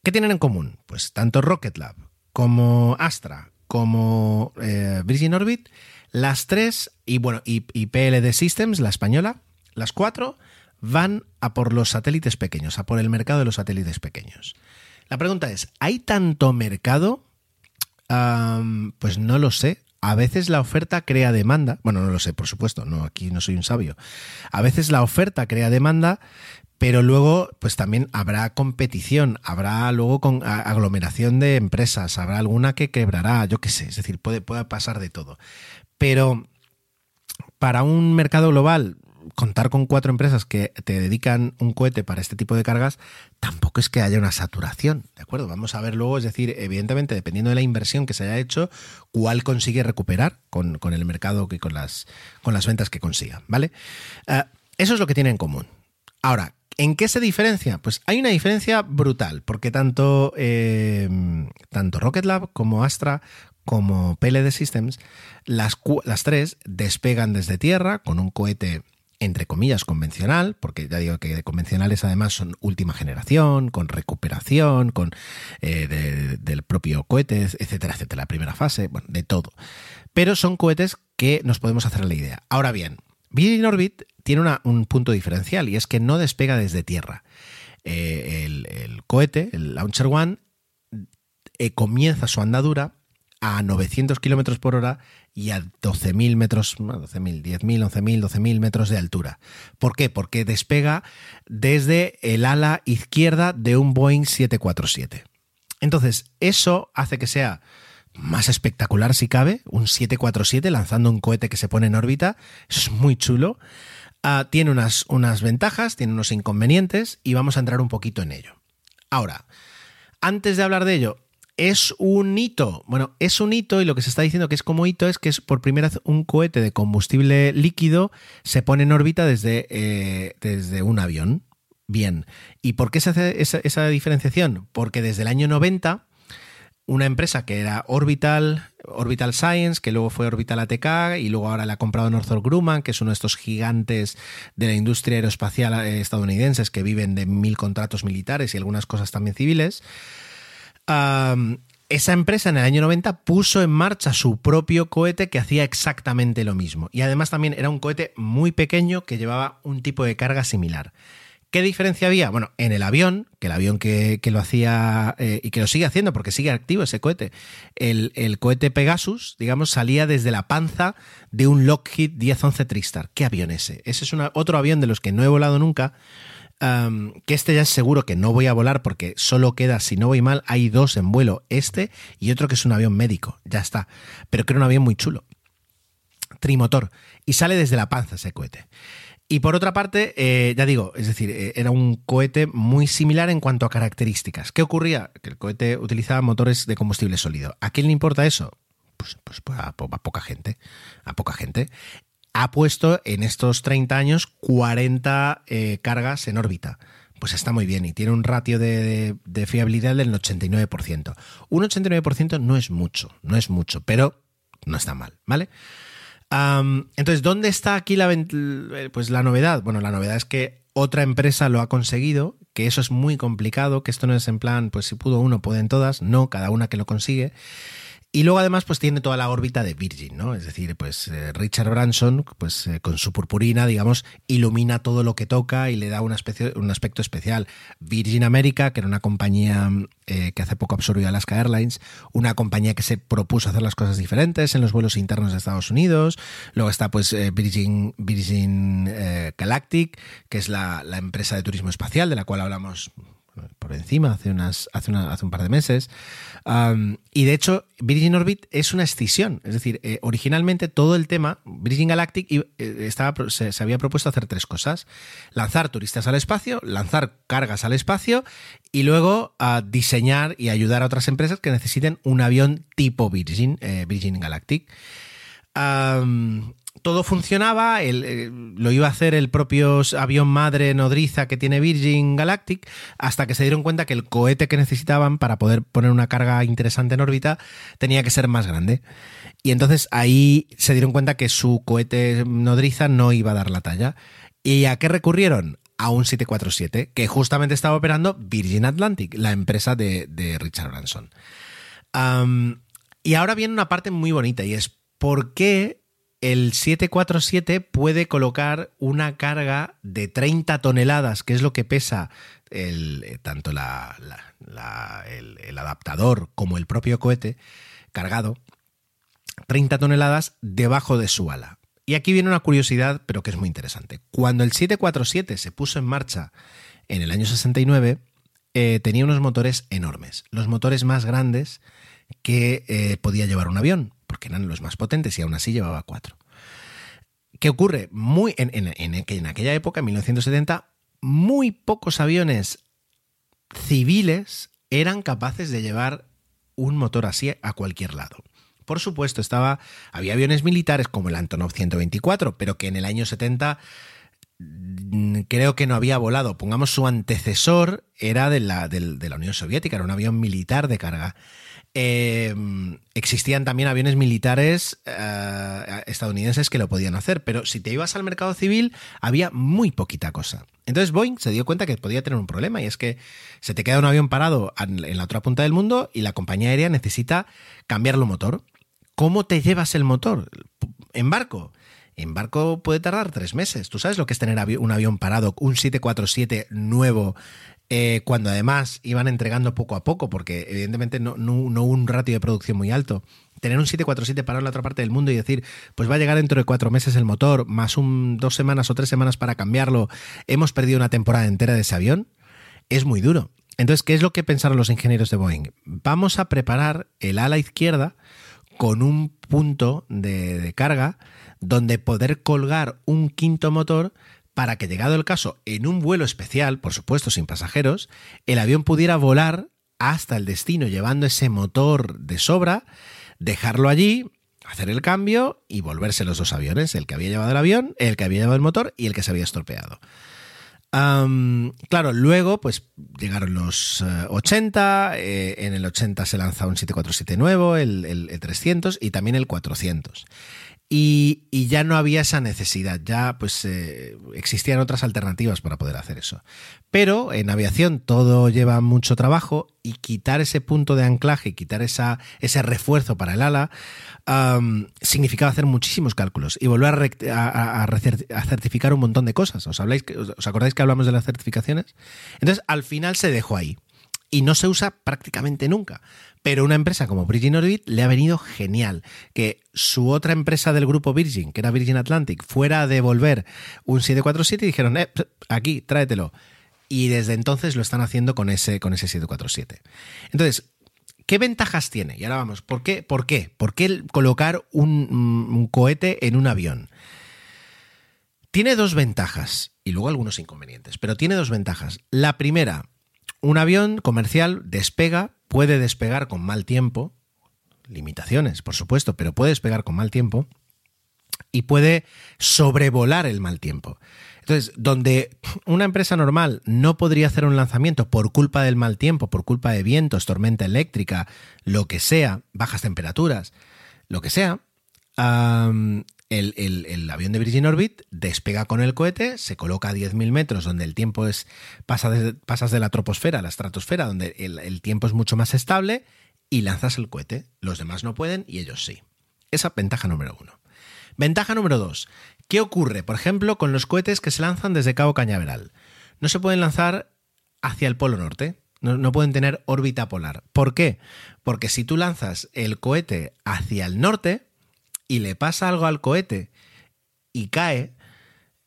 ¿Qué tienen en común? Pues tanto Rocket Lab como Astra como eh, Virgin Orbit, las tres, y bueno, y, PLD Systems, la española, las cuatro, van a por los satélites pequeños, a por el mercado de los satélites pequeños. La pregunta es, ¿hay tanto mercado? pues no lo sé. A veces la oferta crea demanda. Bueno, no lo sé, por supuesto, no, aquí no soy un sabio. A veces la oferta crea demanda pero luego pues también habrá competición, habrá luego con aglomeración de empresas, habrá alguna que quebrará, yo qué sé, es decir, puede, puede pasar de todo. Pero para un mercado global, contar con cuatro empresas que te dedican un cohete para este tipo de cargas, tampoco es que haya una saturación, ¿de acuerdo? Vamos a ver luego, es decir, evidentemente, dependiendo de la inversión que se haya hecho, cuál consigue recuperar con, el mercado y con las, con las ventas que consiga, ¿vale? Eh, eso es lo que tiene en común. Ahora, ¿En qué se diferencia? Pues hay una diferencia brutal, porque tanto, eh, Rocket Lab como Astra como PLD Systems, las, las tres despegan desde tierra con un cohete entre comillas, convencional, porque ya digo que convencionales además son última generación, con recuperación, con eh, del propio cohete, etcétera, etcétera, la primera fase, bueno, de todo. Pero son cohetes que nos podemos hacer la idea. Ahora bien, Virgin Orbit tiene un punto diferencial y es que no despega desde tierra. Eh, el, cohete, el Launcher One, eh, comienza su andadura a 900 kilómetros por hora y a 12.000 metros, 12.000, 10.000, 11.000, 12.000 metros de altura. ¿Por qué? Porque despega desde el ala izquierda de un Boeing 747. Entonces, eso hace que sea más espectacular si cabe, un 747 lanzando un cohete que se pone en órbita. Es muy chulo. Ah, tiene unas, unas ventajas, tiene unos inconvenientes y vamos a entrar un poquito en ello. Ahora, antes de hablar de ello, es un hito. Bueno, es un hito y lo que se está diciendo que es como hito es que es por primera vez un cohete de combustible líquido se pone en órbita desde, eh, desde un avión. Bien. ¿Y por qué se hace esa, esa, diferenciación? Porque desde el año 90, una empresa que era Orbital, Orbital Science, que luego fue Orbital ATK y luego ahora la ha comprado Northrop Grumman, que es uno de estos gigantes de la industria aeroespacial eh, estadounidenses que viven de mil contratos militares y algunas cosas también civiles esa empresa en el año 90 puso en marcha su propio cohete que hacía exactamente lo mismo. Y además también era un cohete muy pequeño que llevaba un tipo de carga similar. ¿Qué diferencia había? Bueno, en el avión, que el avión que, lo hacía eh, y que lo sigue haciendo porque sigue activo ese cohete, el, cohete Pegasus, digamos, salía desde la panza de un Lockheed 1011 Tristar. ¿Qué avión ese? Ese es otro avión de los que no he volado nunca, que este ya es seguro que no voy a volar porque solo queda, si no voy mal, hay dos en vuelo, este y otro que es un avión médico, ya está, pero que era un avión muy chulo, trimotor, y sale desde la panza ese cohete. Y por otra parte, eh, ya digo, es decir, eh, era un cohete muy similar en cuanto a características. ¿Qué ocurría? Que el cohete utilizaba motores de combustible sólido. ¿A quién le importa eso? Pues, pues, pues a, poca gente. A poca gente ha puesto en estos 30 años 40 eh, cargas en órbita. Pues está muy bien y tiene un ratio de, fiabilidad del 89%. Un 89% no es mucho, no es mucho, pero no está mal, ¿vale? Entonces, ¿dónde está aquí la, pues la novedad? Bueno, la novedad es que otra empresa lo ha conseguido, que eso es muy complicado, que esto no es en plan, pues si pudo uno, pueden todas, no, cada una que lo consigue. Y luego además pues tiene toda la órbita de Virgin, ¿no? Es decir, pues eh, Richard Branson, pues eh, con su purpurina, digamos, ilumina todo lo que toca y le da una especie, un aspecto especial. Virgin America, que era una compañía eh, que hace poco absorbió Alaska Airlines, una compañía que se propuso hacer las cosas diferentes en los vuelos internos de Estados Unidos. Luego está pues Virgin, Virgin Galactic, que es la, la empresa de turismo espacial de la cual hablamos por encima hace, unas, hace, hace un par de meses. y de hecho, Virgin Orbit es una escisión. Es decir, eh, originalmente todo el tema, Virgin Galactic eh, estaba, se, había propuesto hacer tres cosas. Lanzar turistas al espacio, lanzar cargas al espacio y luego a diseñar y ayudar a otras empresas que necesiten un avión tipo Virgin, eh, Virgin Galactic todo funcionaba, eh, lo iba a hacer el propio avión madre nodriza que tiene Virgin Galactic, hasta que se dieron cuenta que el cohete que necesitaban para poder poner una carga interesante en órbita tenía que ser más grande. Y entonces ahí se dieron cuenta que su cohete nodriza no iba a dar la talla. ¿Y a qué recurrieron? A un 747, que justamente estaba operando Virgin Atlantic, la empresa de, Richard Branson. y ahora viene una parte muy bonita y es por qué el 747 puede colocar una carga de 30 toneladas, que es lo que pesa el, eh, tanto la, el, adaptador como el propio cohete cargado, 30 toneladas debajo de su ala. Y aquí viene una curiosidad, pero que es muy interesante. Cuando el 747 se puso en marcha en el año 69, eh, tenía unos motores enormes, los motores más grandes que eh, podía llevar un avión porque eran los más potentes y aún así llevaba cuatro. ¿Qué ocurre? Muy, en, en aquella época, en 1970, muy pocos aviones civiles eran capaces de llevar un motor así a cualquier lado. Por supuesto, estaba, había aviones militares como el Antonov 124, pero que en el año 70 mm, creo que no había volado. Pongamos su antecesor, era de la, de la Unión Soviética, era un avión militar de carga. Eh, existían también aviones militares eh, estadounidenses que lo podían hacer, pero si te ibas al mercado civil había muy poquita cosa. Entonces Boeing se dio cuenta que podía tener un problema y es que se te queda un avión parado en la otra punta del mundo y la compañía aérea necesita cambiarlo motor. ¿Cómo te llevas el motor? ¿En barco? En barco puede tardar tres meses. ¿Tú sabes lo que es tener un avión parado, un 747 nuevo eh, cuando además iban entregando poco a poco, porque evidentemente no, hubo un ratio de producción muy alto. Tener un 747 parado en la otra parte del mundo y decir, pues va a llegar dentro de cuatro meses el motor, más un dos semanas o tres semanas para cambiarlo, hemos perdido una temporada entera de ese avión, es muy duro. Entonces, ¿qué es lo que pensaron los ingenieros de Boeing? Vamos a preparar el ala izquierda con un punto de carga donde poder colgar un quinto motor para que llegado el caso, en un vuelo especial, por supuesto sin pasajeros, el avión pudiera volar hasta el destino llevando ese motor de sobra, dejarlo allí, hacer el cambio y volverse los dos aviones, el que había llevado el avión, el que había llevado el motor y el que se había estropeado. claro, luego pues llegaron los 80, eh, eh, en el 80 se lanza un 747 nuevo, el, el 300 y también el 400. Y, ya no había esa necesidad, ya pues eh, existían otras alternativas para poder hacer eso. Pero en aviación todo lleva mucho trabajo y quitar ese punto de anclaje, quitar esa, ese refuerzo para el ala, significaba hacer muchísimos cálculos y volver a, a, certificar un montón de cosas. ¿Os, habláis, ¿Os acordáis que hablamos de las certificaciones? Entonces al final se dejó ahí y no se usa prácticamente nunca. Pero una empresa como Virgin Orbit le ha venido genial que su otra empresa del grupo Virgin, que era Virgin Atlantic, fuera a devolver un 747 y dijeron, eh, aquí, tráetelo. Y desde entonces lo están haciendo con ese, con ese 747. Entonces, ¿qué ventajas tiene? Y ahora vamos, ¿por qué? ¿Por qué? ¿Por qué colocar un, un cohete en un avión? Tiene dos ventajas y luego algunos inconvenientes, pero tiene dos ventajas. La primera, un avión comercial despega puede despegar con mal tiempo, limitaciones, por supuesto, pero puede despegar con mal tiempo y puede sobrevolar el mal tiempo. Entonces, donde una empresa normal no podría hacer un lanzamiento por culpa del mal tiempo, por culpa de vientos, tormenta eléctrica, lo que sea, bajas temperaturas, lo que sea, el, avión de Virgin Orbit despega con el cohete, se coloca a 10.000 metros, donde el tiempo es. Pasa de, pasas de la troposfera a la estratosfera, donde el, tiempo es mucho más estable, y lanzas el cohete. Los demás no pueden y ellos sí. Esa ventaja número uno. Ventaja número dos. ¿Qué ocurre, por ejemplo, con los cohetes que se lanzan desde Cabo Cañaveral? No se pueden lanzar hacia el Polo Norte. No, no, pueden tener órbita polar. ¿Por qué? Porque si tú lanzas el cohete hacia el norte, y le pasa algo al cohete y cae,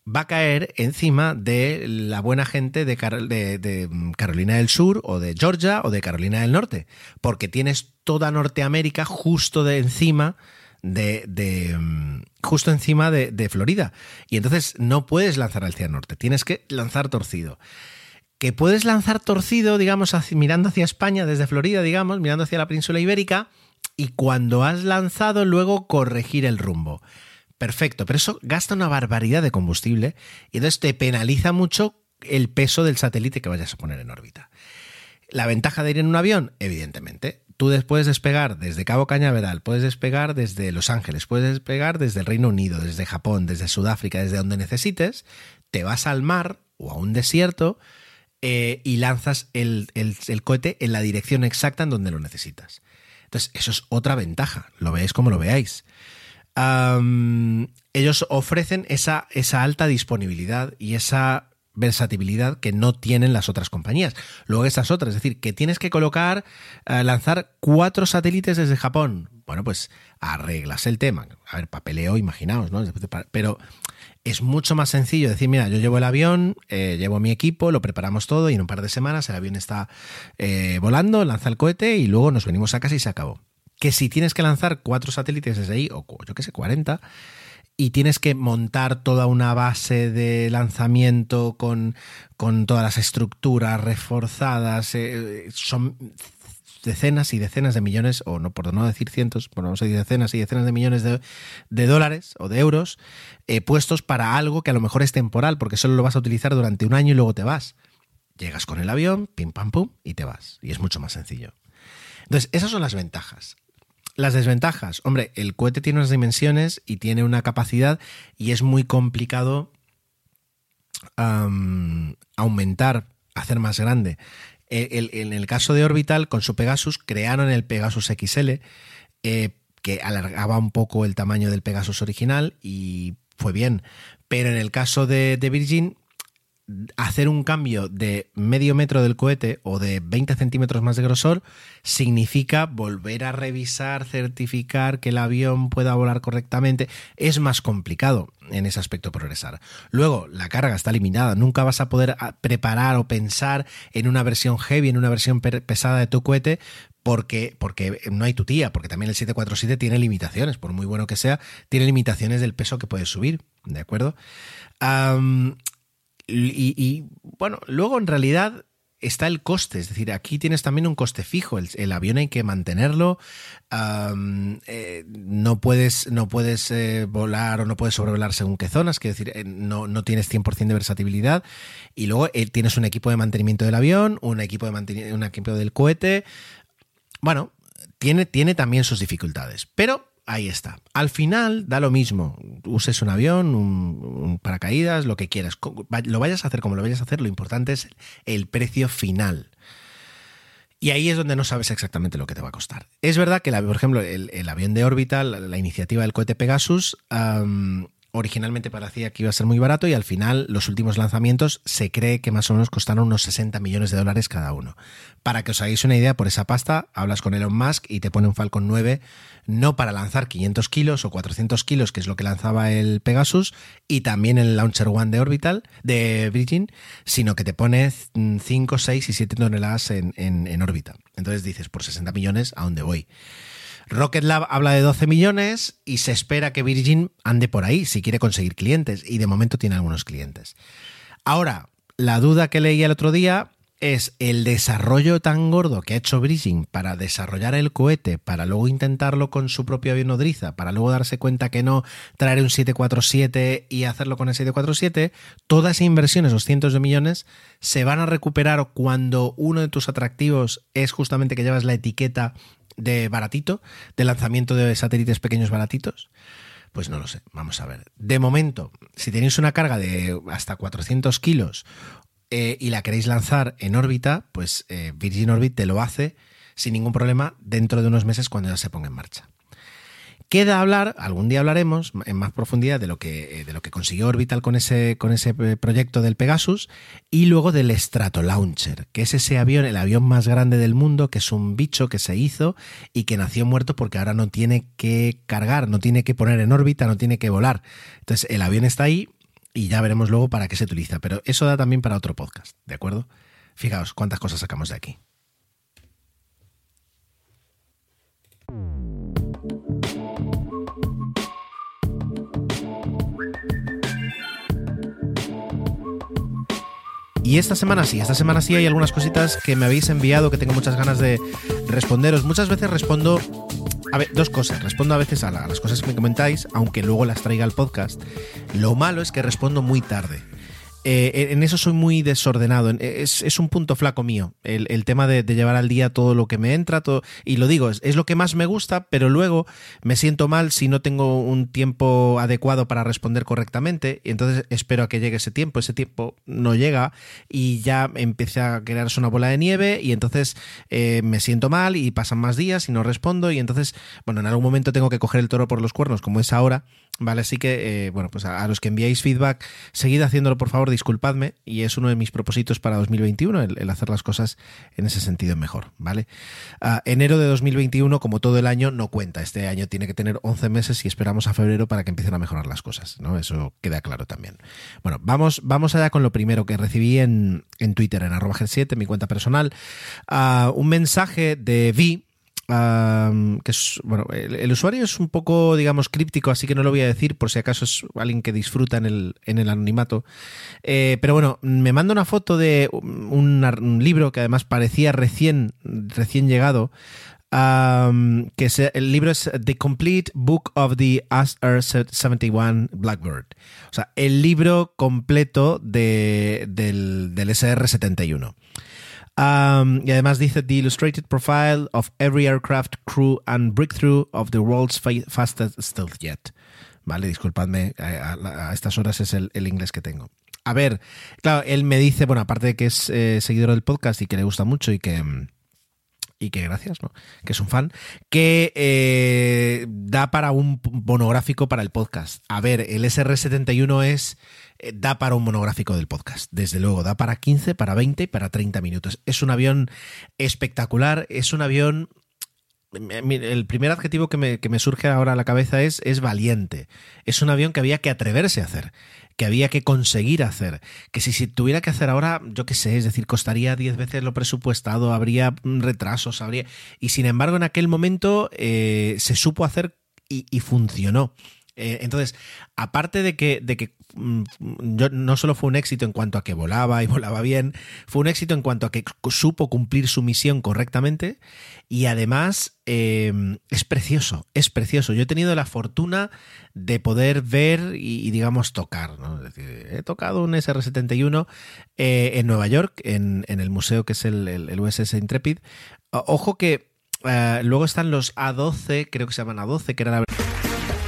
va a caer encima de la buena gente de, de, mm, Carolina del Sur o de Georgia o de Carolina del Norte, porque tienes toda Norteamérica justo de encima de, mm, justo encima de, Florida. Y entonces no puedes lanzar hacia el norte, tienes que lanzar torcido. Que puedes lanzar torcido, digamos, mirando hacia España desde Florida, digamos, mirando hacia la península ibérica, y cuando has lanzado luego corregir el rumbo. Perfecto, pero eso gasta una barbaridad de combustible y entonces te penaliza mucho el peso del satélite que vayas a poner en órbita. La ventaja de ir en un avión, evidentemente, tú puedes despegar desde Cabo Cañaveral, puedes despegar desde Los Ángeles, puedes despegar desde el Reino Unido, desde Japón, desde Sudáfrica, desde donde necesites, te vas al mar o a un desierto eh, y lanzas el cohete en la dirección exacta en donde lo necesitas. Entonces, eso es otra ventaja, lo veáis como lo veáis. ellos ofrecen esa, esa alta disponibilidad y esa versatilidad que no tienen las otras compañías. Luego estas otras, es decir, que tienes que colocar, eh, lanzar cuatro satélites desde Japón. Bueno, pues arreglas el tema. A ver, papeleo, imaginaos, ¿no? Pero es mucho más sencillo decir, mira, yo llevo el avión, eh, llevo mi equipo, lo preparamos todo y en un par de semanas el avión está eh, volando, lanza el cohete y luego nos venimos a casa y se acabó. Que si tienes que lanzar cuatro satélites desde ahí, o yo qué sé, 40, y tienes que montar toda una base de lanzamiento con, con todas las estructuras reforzadas, eh, son decenas y decenas de millones, o no por no decir cientos, por a decir decenas y decenas de millones de, dólares o de euros eh, puestos para algo que a lo mejor es temporal, porque solo lo vas a utilizar durante un año y luego te vas. Llegas con el avión, pim pam pum, y te vas. Y es mucho más sencillo. Entonces, esas son las ventajas. Las desventajas, hombre, el cohete tiene unas dimensiones y tiene una capacidad y es muy complicado aumentar, hacer más grande. En el caso de Orbital, con su Pegasus, crearon el Pegasus XL, eh, que alargaba un poco el tamaño del Pegasus original y fue bien. Pero en el caso de Virgin, hacer un cambio de medio metro del cohete o de 20 centímetros más de grosor significa volver a revisar, certificar que el avión pueda volar correctamente. Es más complicado en ese aspecto progresar. Luego, la carga está limitada. Nunca vas a poder ah, preparar o pensar en una versión heavy, en una versión pesada de tu cohete, porque, porque no hay tu tía, porque también el 747 tiene limitaciones, por muy bueno que sea, tiene limitaciones del peso que puedes subir, ¿de acuerdo? Y, bueno, luego en realidad está el coste, es decir, aquí tienes también un coste fijo, el, avión hay que mantenerlo, eh, no puedes, no puedes eh, volar o no puedes sobrevolar según qué zonas, quiero decir, eh, no, no, tienes 100% de versatilidad, y luego tienes un equipo de mantenimiento del avión, un equipo, de un equipo del cohete, bueno, tiene, tiene también sus dificultades, pero ahí está. Al final da lo mismo. Uses un avión, un, paracaídas, lo que quieras. Lo vayas a hacer como lo vayas a hacer, lo importante es el precio final. Y ahí es donde no sabes exactamente lo que te va a costar. Es verdad que, por ejemplo, el, avión de Orbital, la, iniciativa del cohete Pegasus, originalmente parecía que iba a ser muy barato y al final los últimos lanzamientos se cree que más o menos costaron unos 60 millones de dólares cada uno. Para que os hagáis una idea, por esa pasta hablas con Elon Musk y te pone un Falcon 9 no para lanzar 500 kilos o 400 kilos, que es lo que lanzaba el Pegasus, y también el Launcher One de Orbital, de Virgin, sino que te pone 5, 6 y 7 toneladas en, en órbita. Entonces dices, por 60 millones, ¿a dónde voy? Rocket Lab habla de 12 millones y se espera que Virgin ande por ahí si quiere conseguir clientes y de momento tiene algunos clientes. Ahora, la duda que leí el otro día es el desarrollo tan gordo que ha hecho Virgin para desarrollar el cohete, para luego intentarlo con su propio avión nodriza, para luego darse cuenta que no traer un 747 y hacerlo con el 747, toda esa inversión, esos cientos de millones, se van a recuperar cuando uno de tus atractivos es justamente que llevas la etiqueta de baratito, de lanzamiento de satélites pequeños baratitos? Pues no lo sé, vamos a ver. De momento, si tenéis una carga de hasta 400 kilos eh, y la queréis lanzar en órbita, pues eh, Virgin Orbit te lo hace sin ningún problema dentro de unos meses cuando ya se ponga en marcha. Queda hablar, algún día hablaremos en más profundidad de lo que, eh, de lo que consiguió Orbital con ese, con ese eh, proyecto del Pegasus y luego del Stratolauncher, que es ese avión, el avión más grande del mundo, que es un bicho que se hizo y que nació muerto porque ahora no tiene que cargar, no tiene que poner en órbita, no tiene que volar. Entonces el avión está ahí y ya veremos luego para qué se utiliza, pero eso da también para otro podcast, ¿de acuerdo? Fijaos cuántas cosas sacamos de aquí. Y esta semana sí, esta semana sí hay algunas cositas que me habéis enviado que tengo muchas ganas de responderos. Muchas veces respondo a ver, dos cosas. Respondo a veces a, a, las cosas que me comentáis, aunque luego las traiga al podcast. Lo malo es que respondo muy tarde. Eh, en eso soy muy desordenado. Es, un punto flaco mío, el, tema de, llevar al día todo lo que me entra. Todo, y lo digo, es, lo que más me gusta, pero luego me siento mal si no tengo un tiempo adecuado para responder correctamente. Y entonces espero a que llegue ese tiempo. Ese tiempo no llega y ya empieza a crearse una bola de nieve. Y entonces eh, me siento mal y pasan más días y no respondo. Y entonces, bueno, en algún momento tengo que coger el toro por los cuernos, como es ahora. Vale, así que, eh, bueno, pues a, los que enviáis feedback, seguid haciéndolo, por favor, disculpadme, y es uno de mis propósitos para 2021, el, hacer las cosas en ese sentido mejor, ¿vale? enero de 2021, como todo el año, no cuenta. Este año tiene que tener 11 meses y esperamos a febrero para que empiecen a mejorar las cosas, ¿no? Eso queda claro también. Bueno, vamos, vamos allá con lo primero que recibí en, Twitter, en arroba G7, mi cuenta personal. un mensaje de Vi que es, bueno, el, usuario es un poco, digamos, críptico, así que no lo voy a decir por si acaso es alguien que disfruta en el, en el anonimato. Eh, pero bueno, me manda una foto de un, libro que además parecía recién, recién llegado. que el libro es The Complete Book of the SR-71 Blackbird. O sea, el libro completo de, del, del SR-71 y además dice The Illustrated Profile of Every Aircraft Crew and Breakthrough of the World's Fastest Stealth Jet. Vale, disculpadme, a, estas horas es el, inglés que tengo. A ver, claro, él me dice, bueno, aparte de que es eh, seguidor del podcast y que le gusta mucho y que y que gracias, ¿no? Que es un fan, que eh, da para un monográfico para el podcast. A ver, el SR71 es eh, da para un monográfico del podcast, desde luego, da para 15, para 20 y para 30 minutos. Es un avión espectacular, es un avión el primer adjetivo que me, que me, surge ahora a la cabeza es, es valiente. Es un avión que había que atreverse a hacer que había que conseguir hacer. Que si se tuviera que hacer ahora, yo qué sé, es decir, costaría 10 veces lo presupuestado, habría retrasos, habría. Y sin embargo, en aquel momento eh, se supo hacer y, funcionó. Eh, entonces, aparte de que, de que Mm, no solo fue un éxito en cuanto a que volaba y volaba bien, fue un éxito en cuanto a que supo cumplir su misión correctamente y además em, es precioso, es precioso. Yo he tenido la fortuna de poder ver y, digamos, tocar. he tocado un SR-71 eh, en Nueva York, en, el museo que es el, USS Intrepid. Ojo que eh, luego están los A12, creo que se llaman A12, que era la...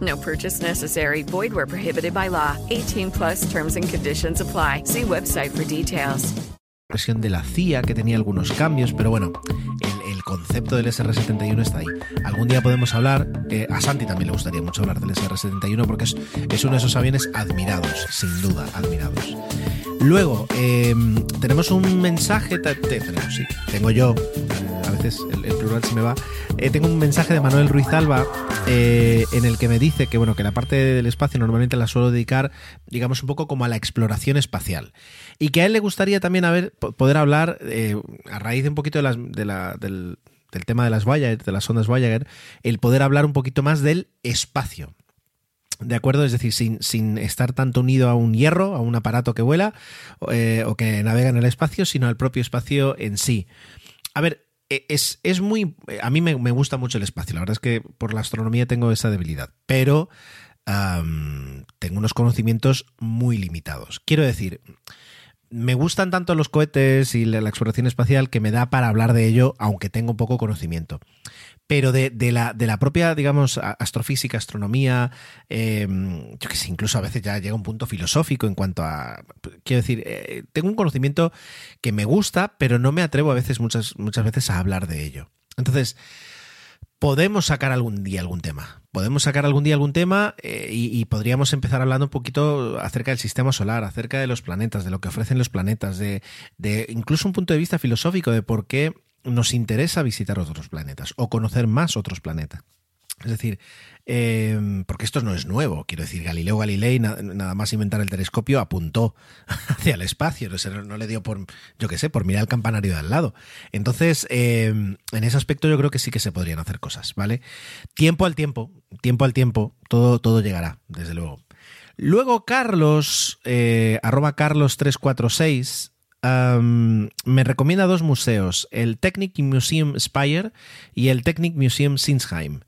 No purchase necessary. Void where prohibited by law. 18 plus terms and conditions apply. See website for details. Versión de la CIA que tenía algunos cambios, pero bueno, el, el concepto del SR-71 está ahí. Algún día podemos hablar, eh, a Santi también le gustaría mucho hablar del SR-71 porque es, es uno de esos aviones admirados, sin duda, admirados. Luego, eh, tenemos un mensaje, sí, tengo yo, eh, a veces el, plural se me va, eh, tengo un mensaje de Manuel Ruiz Alba eh, en el que me dice que, bueno, que la parte del espacio normalmente la suelo dedicar, digamos, un poco como a la exploración espacial. Y que a él le gustaría también poder hablar, a raíz de un poquito del, del tema de las Voyager, de las ondas Voyager, el poder hablar un poquito más del espacio. ¿De acuerdo? Es decir, sin, sin, estar tanto unido a un hierro, a un aparato que vuela eh, o que navega en el espacio, sino al propio espacio en sí. A ver, e, es, es muy... A mí me, gusta mucho el espacio. La verdad es que por la astronomía tengo esa debilidad. Pero tengo unos conocimientos muy limitados. Quiero decir, me gustan tanto los cohetes y la, exploración espacial que me da para hablar de ello, aunque tengo poco conocimiento pero de, la, propia, digamos, astrofísica, astronomía, em, yo que sé, incluso a veces ya llega un punto filosófico en cuanto a, quiero decir, eh, tengo un conocimiento que me gusta, pero no me atrevo a veces, muchas, muchas veces, a hablar de ello. Entonces, podemos sacar algún día algún tema. Podemos sacar algún día algún tema eh, y, podríamos empezar hablando un poquito acerca del sistema solar, acerca de los planetas, de lo que ofrecen los planetas, de, de incluso un punto de vista filosófico de por qué nos interesa visitar otros planetas o conocer más otros planetas. Es decir, em, porque esto no es nuevo, quiero decir, Galileo Galilei, nada más inventar el telescopio, apuntó hacia el espacio, no, le dio por, yo qué sé, por mirar el campanario de al lado. Entonces, em, en ese aspecto yo creo que sí que se podrían hacer cosas, ¿vale? Tiempo al tiempo, tiempo al tiempo, todo, todo llegará, desde luego. Luego Carlos, eh, arroba Carlos346, me recomienda dos museos, el Technic Museum Speyer y el Technic Museum Sinsheim.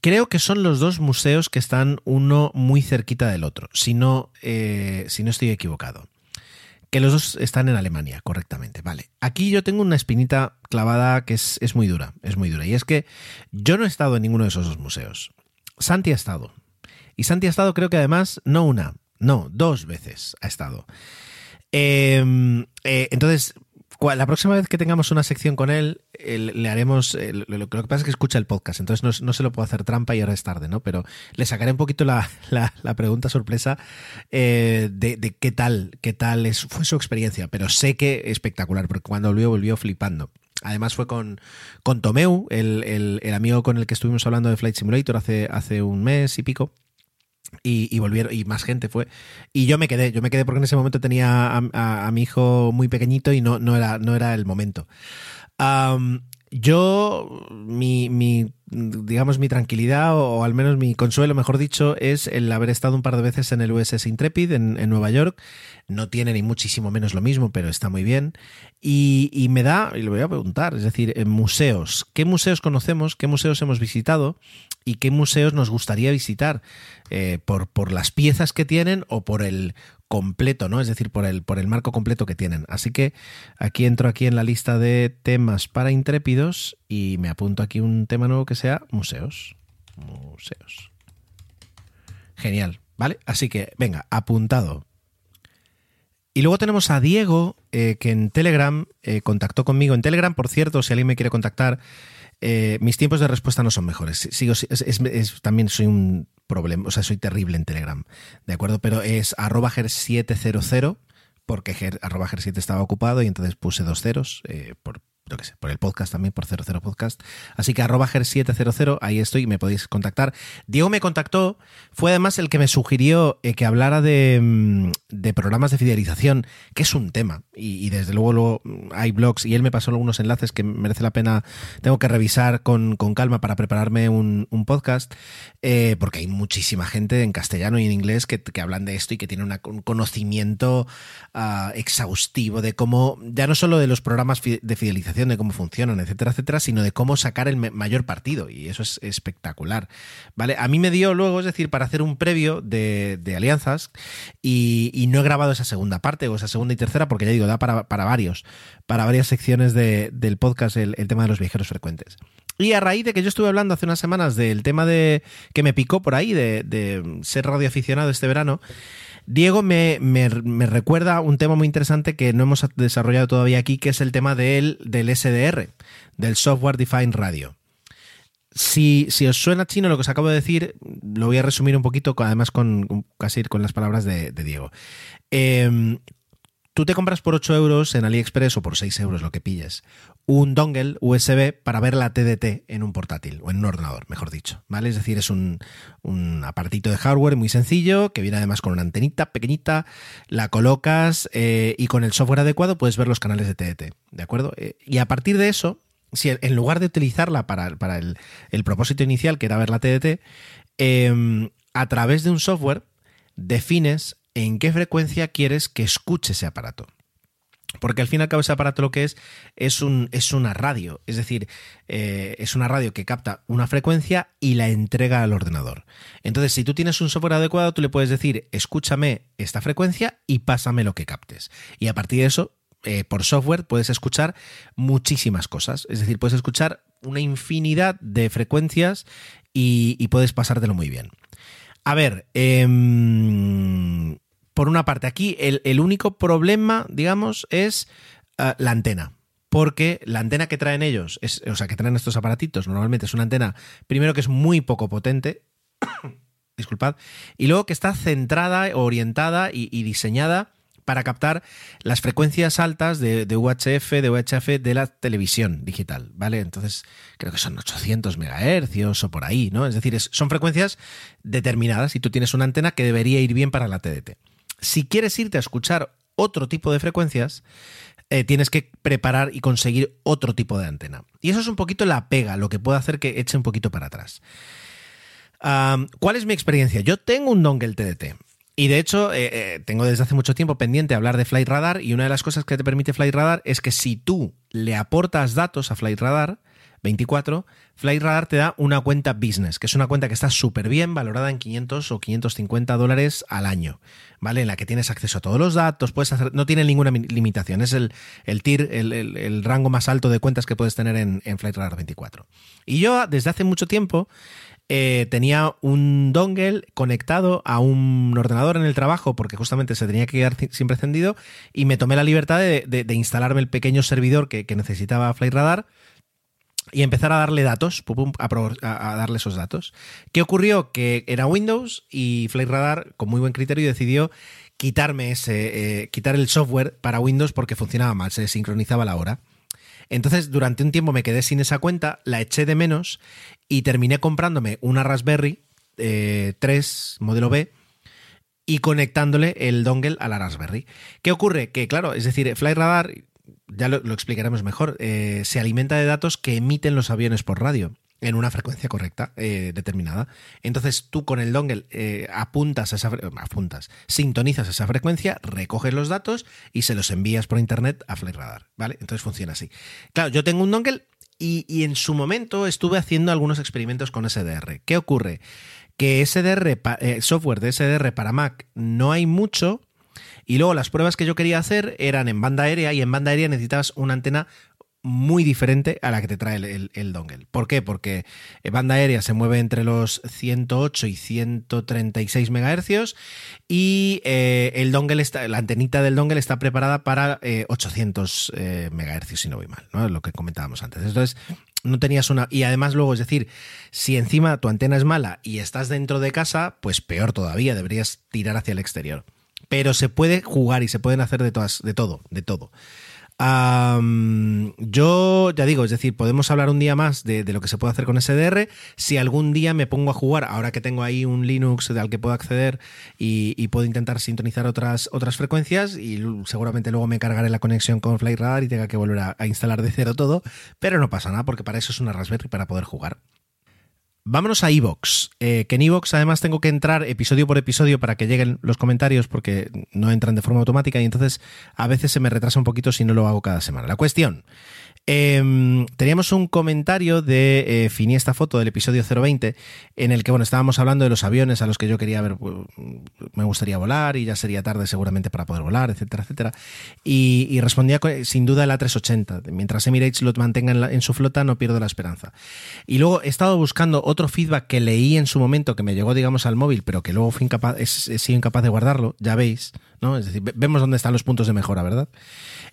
creo que son los dos museos que están uno muy cerquita del otro, si no, eh, si no estoy equivocado. Que los dos están en Alemania, correctamente. Vale. Aquí yo tengo una espinita clavada que es, es muy dura, es muy dura. Y es que yo no he estado en ninguno de esos dos museos. Santi ha estado. Y Santi ha estado, creo que además, no una, no, dos veces ha estado. Em, eh, entonces, la próxima vez que tengamos una sección con él, le haremos. lo, que pasa es que escucha el podcast, entonces no, se lo puedo hacer trampa y ahora es tarde, ¿no? Pero le sacaré un poquito la, pregunta sorpresa eh, de, qué tal, qué tal es, fue su experiencia. Pero sé que espectacular, porque cuando volvió, volvió flipando. Además fue con, con Tomeu, el, amigo con el que estuvimos hablando de Flight Simulator hace, hace un mes y pico. Y, volvieron, y más gente fue. Y yo me quedé, yo me quedé porque en ese momento tenía a, mi hijo muy pequeñito y no, no, era, no era el momento. yo, mi, digamos, mi tranquilidad, o, al menos mi consuelo, mejor dicho, es el haber estado un par de veces en el USS Intrepid en, Nueva York. No tiene ni muchísimo menos lo mismo, pero está muy bien. Y, me da, y le voy a preguntar, es decir, en museos, ¿qué museos conocemos? ¿Qué museos hemos visitado? ¿Y qué museos nos gustaría visitar? Eh, por, por las piezas que tienen o por el completo, ¿no? Es decir, por el, por el marco completo que tienen. Así que aquí entro aquí en la lista de temas para intrépidos y me apunto aquí un tema nuevo que sea museos. Museos. Genial, ¿vale? Así que, venga, apuntado. Y luego tenemos a Diego, eh, que en Telegram eh, contactó conmigo. En Telegram, por cierto, si alguien me quiere contactar, mis tiempos de respuesta no son mejores. Sigo, también soy un problema, o sea, soy terrible en Telegram, ¿de acuerdo? Pero es arroba ger700 porque arroba ger7 estaba ocupado y entonces puse dos ceros eh, por, que sé, por el podcast también, por 00 Podcast. Así que arroba ger700, ahí estoy, me podéis contactar. Diego me contactó, fue además el que me sugirió eh, que hablara mm, de, programas de fidelización, que es un tema. Y, desde luego, mm, hay blogs y él me pasó algunos enlaces que merece la pena, tengo que revisar con, calma para prepararme un, podcast, eh, porque hay muchísima gente en castellano y en inglés que, hablan de esto y que tienen un conocimiento ah, exhaustivo de cómo, ya no solo de los programas de fidelización, de cómo funcionan, etcétera, etcétera, sino de cómo sacar el mayor partido. Y eso es espectacular. ¿Vale? A mí me dio luego, es decir, para hacer un previo de, alianzas y, no he grabado esa segunda parte o esa segunda y tercera porque ya digo, da para, varios, para varias secciones del podcast el, tema de los viajeros frecuentes. Y a raíz de que yo estuve hablando hace unas semanas del tema de que me picó por ahí, de, de ser radioaficionado este verano, Diego me, recuerda un tema muy interesante que no hemos desarrollado todavía aquí, que es el tema del, del SDR, del Software Defined Radio. Si, si, os suena chino lo que os acabo de decir, lo voy a resumir un poquito, además con casi con las palabras de, Diego. Em, tú te compras por 8 euros en AliExpress o por 6 euros lo que pilles un dongle USB para ver la TDT en un portátil o en un ordenador, mejor dicho, ¿vale? Es decir, es un, apartito de hardware muy sencillo que viene además con una antenita pequeñita, la colocas eh, y con el software adecuado puedes ver los canales de TDT, ¿de acuerdo? Eh, y a partir de eso, si en lugar de utilizarla para, para el, propósito inicial, que era ver la TDT, em, a través de un software defines en qué frecuencia quieres que escuche ese aparato. Porque al fin y al cabo ese aparato lo que es es, un, es una radio, es decir, eh, es una radio que capta una frecuencia y la entrega al ordenador. Entonces, si tú tienes un software adecuado, tú le puedes decir, escúchame esta frecuencia y pásame lo que captes. Y a partir de eso, eh, por software, puedes escuchar muchísimas cosas. Es decir, puedes escuchar una infinidad de frecuencias y, puedes pasártelo muy bien. A ver, eh, por una parte, aquí el, único problema, digamos, es eh, la antena. Porque la antena que traen ellos, o sea, que traen estos aparatitos, normalmente es una antena, primero que es muy poco potente, disculpad, y luego que está centrada, orientada y, diseñada para captar las frecuencias altas de, de, UHF, de UHF de la televisión digital, ¿vale? Entonces, creo que son 800 megahercios o por ahí, ¿no? Es decir, son frecuencias determinadas y tú tienes una antena que debería ir bien para la TDT. Si quieres irte a escuchar otro tipo de frecuencias, eh, tienes que preparar y conseguir otro tipo de antena. Y eso es un poquito la pega, lo que puede hacer que eche un poquito para atrás. ¿Cuál es mi experiencia? Yo tengo un dongle TDT. Y de hecho, eh, eh, tengo desde hace mucho tiempo pendiente hablar de Flight Radar y una de las cosas que te permite Flight Radar es que si tú le aportas datos a Flight Radar, 24, Flightradar te da una cuenta business, que es una cuenta que está súper bien, valorada en 500 o 550 dólares al año, ¿vale? En la que tienes acceso a todos los datos, puedes hacer, no tiene ninguna limitación, es el, el el, rango más alto de cuentas que puedes tener en, en Flightradar 24. Y yo desde hace mucho tiempo eh, tenía un dongle conectado a un ordenador en el trabajo porque justamente se tenía que quedar siempre encendido y me tomé la libertad de, instalarme el pequeño servidor que, necesitaba Flightradar y empezar a darle datos, a, darle esos datos. ¿Qué ocurrió? Que era Windows y Flightradar, con muy buen criterio, decidió quitarme ese, eh, quitar el software para Windows porque funcionaba mal, se sincronizaba la hora. Entonces, durante un tiempo me quedé sin esa cuenta, la eché de menos y terminé comprándome una Raspberry 3 eh, modelo B y conectándole el dongle a la Raspberry. ¿Qué ocurre? Que claro, es decir, FlyRadar, ya lo, explicaremos mejor, eh, se alimenta de datos que emiten los aviones por radio en una frecuencia correcta eh, determinada. Entonces tú con el dongle eh, apuntas a esa apuntas, sintonizas esa frecuencia, recoges los datos y se los envías por internet a FlightRadar, ¿vale? Entonces funciona así. Claro, yo tengo un dongle y, en su momento estuve haciendo algunos experimentos con SDR. ¿Qué ocurre? Que SDR, software de SDR para Mac no hay mucho, y luego las pruebas que yo quería hacer eran en banda aérea y en banda aérea necesitabas una antena muy diferente a la que te trae el, dongle. ¿Por qué? Porque eh, banda aérea se mueve entre los 108 y 136 MHz y eh, el dongle está, la antenita del dongle está preparada para 800 eh, MHz, si no voy mal, ¿no? Lo que comentábamos antes. Entonces, no tenías una. Y además, luego, es decir, si encima tu antena es mala y estás dentro de casa, pues peor todavía, deberías tirar hacia el exterior. Pero se puede jugar y se pueden hacer de todas, de todo, de todo yo ya digo, es decir, podemos hablar un día más de, lo que se puede hacer con SDR. Si algún día me pongo a jugar, ahora que tengo ahí un Linux al que puedo acceder y, puedo intentar sintonizar otras, otras frecuencias, y seguramente luego me cargaré la conexión con FlightRadar y tenga que volver a, a instalar de cero todo, pero no pasa nada porque para eso es una Raspberry para poder jugar. Vámonos a Evox, eh, que en Evox además tengo que entrar episodio por episodio para que lleguen los comentarios porque no entran de forma automática y entonces a veces se me retrasa un poquito si no lo hago cada semana. La cuestión, Em, teníamos un comentario de eh, Finiesta Foto del episodio 020 en el que bueno, estábamos hablando de los aviones a los que yo quería ver, pues, me gustaría volar y ya sería tarde seguramente para poder volar, etcétera, etcétera. Y, respondía sin duda el A380. Mientras Emirates lo mantenga en, su flota, no pierdo la esperanza. Y luego he estado buscando otro feedback que leí en su momento que me llegó, digamos, al móvil, pero que luego fui incapaz, he, sido incapaz de guardarlo, ya veis, ¿no? Es decir, vemos dónde están los puntos de mejora, ¿verdad?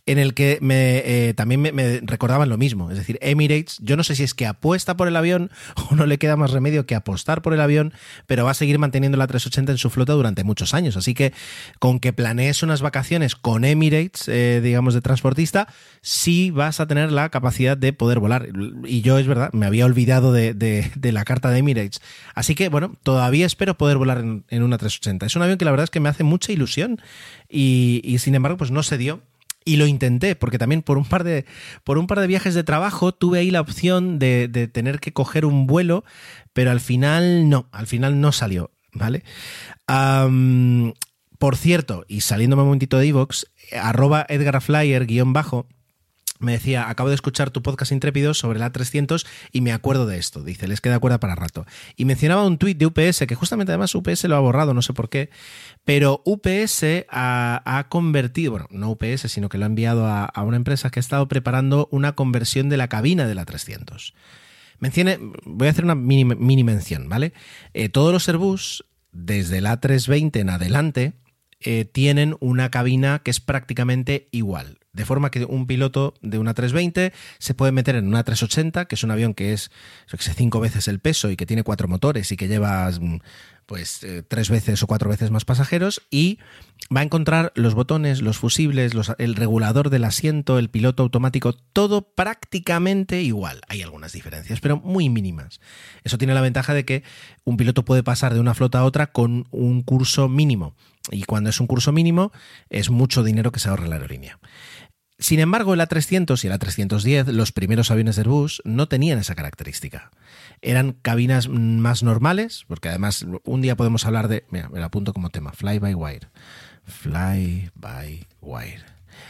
en el que me, eh, también me, recordaban lo mismo. Es decir, Emirates, yo no sé si es que apuesta por el avión o no le queda más remedio que apostar por el avión, pero va a seguir manteniendo la 380 en su flota durante muchos años. Así que con que planees unas vacaciones con Emirates, eh, digamos, de transportista, sí vas a tener la capacidad de poder volar. Y yo, es verdad, me había olvidado de, la carta de Emirates. Así que, bueno, todavía espero poder volar en, una 380. Es un avión que la verdad es que me hace mucha ilusión y, sin embargo, pues no se dio y lo intenté, porque también por un par de, por un par de viajes de trabajo tuve ahí la opción de, tener que coger un vuelo, pero al final no, al final no salió, ¿vale? por cierto, y saliéndome un momentito de Evox, arroba Edgar Flyer guion bajo, me decía, acabo de escuchar tu podcast intrépido sobre la 300 y me acuerdo de esto. Dice, les queda cuerda para rato. Y mencionaba un tuit de UPS, que justamente además UPS lo ha borrado, no sé por qué, pero UPS ha, convertido, bueno, no UPS, sino que lo ha enviado a, una empresa que ha estado preparando una conversión de la cabina de la 300. Mencione, voy a hacer una mini, mención, ¿vale? Eh, todos los Airbus, desde la 320 en adelante, eh, tienen una cabina que es prácticamente igual. De forma que un piloto de una 320 se puede meter en una 380, que es un avión que es cinco veces el peso y que tiene cuatro motores y que lleva mm, pues eh, tres veces o cuatro veces más pasajeros y va a encontrar los botones, los fusibles, el regulador del asiento, el piloto automático, todo prácticamente igual. Hay algunas diferencias, pero muy mínimas. Eso tiene la ventaja de que un piloto puede pasar de una flota a otra con un curso mínimo. Y cuando es un curso mínimo, es mucho dinero que se ahorra la aerolínea. Sin embargo, el A300 y el A310, los primeros aviones de Airbus, no tenían esa característica. Eran cabinas más normales, porque además un día podemos hablar de, mira, me lo apunto como tema, fly by wire. Fly by wire.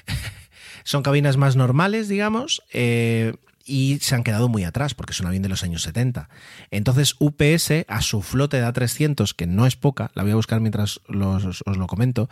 Son cabinas más normales, digamos, eh, y se han quedado muy atrás porque es un avión de los años 70. Entonces UPS a su flote de A300, que no es poca, la voy a buscar mientras os lo comento,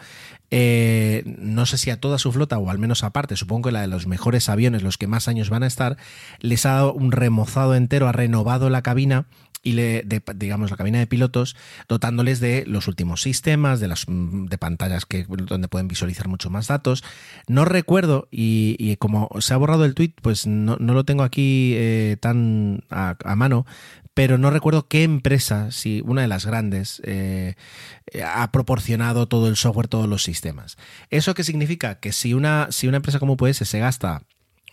eh, no sé si a toda su flota o al menos aparte, supongo que la de los mejores aviones, los que más años van a estar, les ha dado un remozado entero, ha renovado la cabina y le, digamos la cabina de pilotos dotándoles de los últimos sistemas de las de pantallas que donde pueden visualizar mucho más datos no recuerdo y, como se ha borrado el tweet pues no, lo tengo aquí eh, tan a, mano pero no recuerdo qué empresa, si una de las grandes, eh, ha proporcionado todo el software, todos los sistemas. ¿Eso qué significa? Que si una, si una empresa como UPS se gasta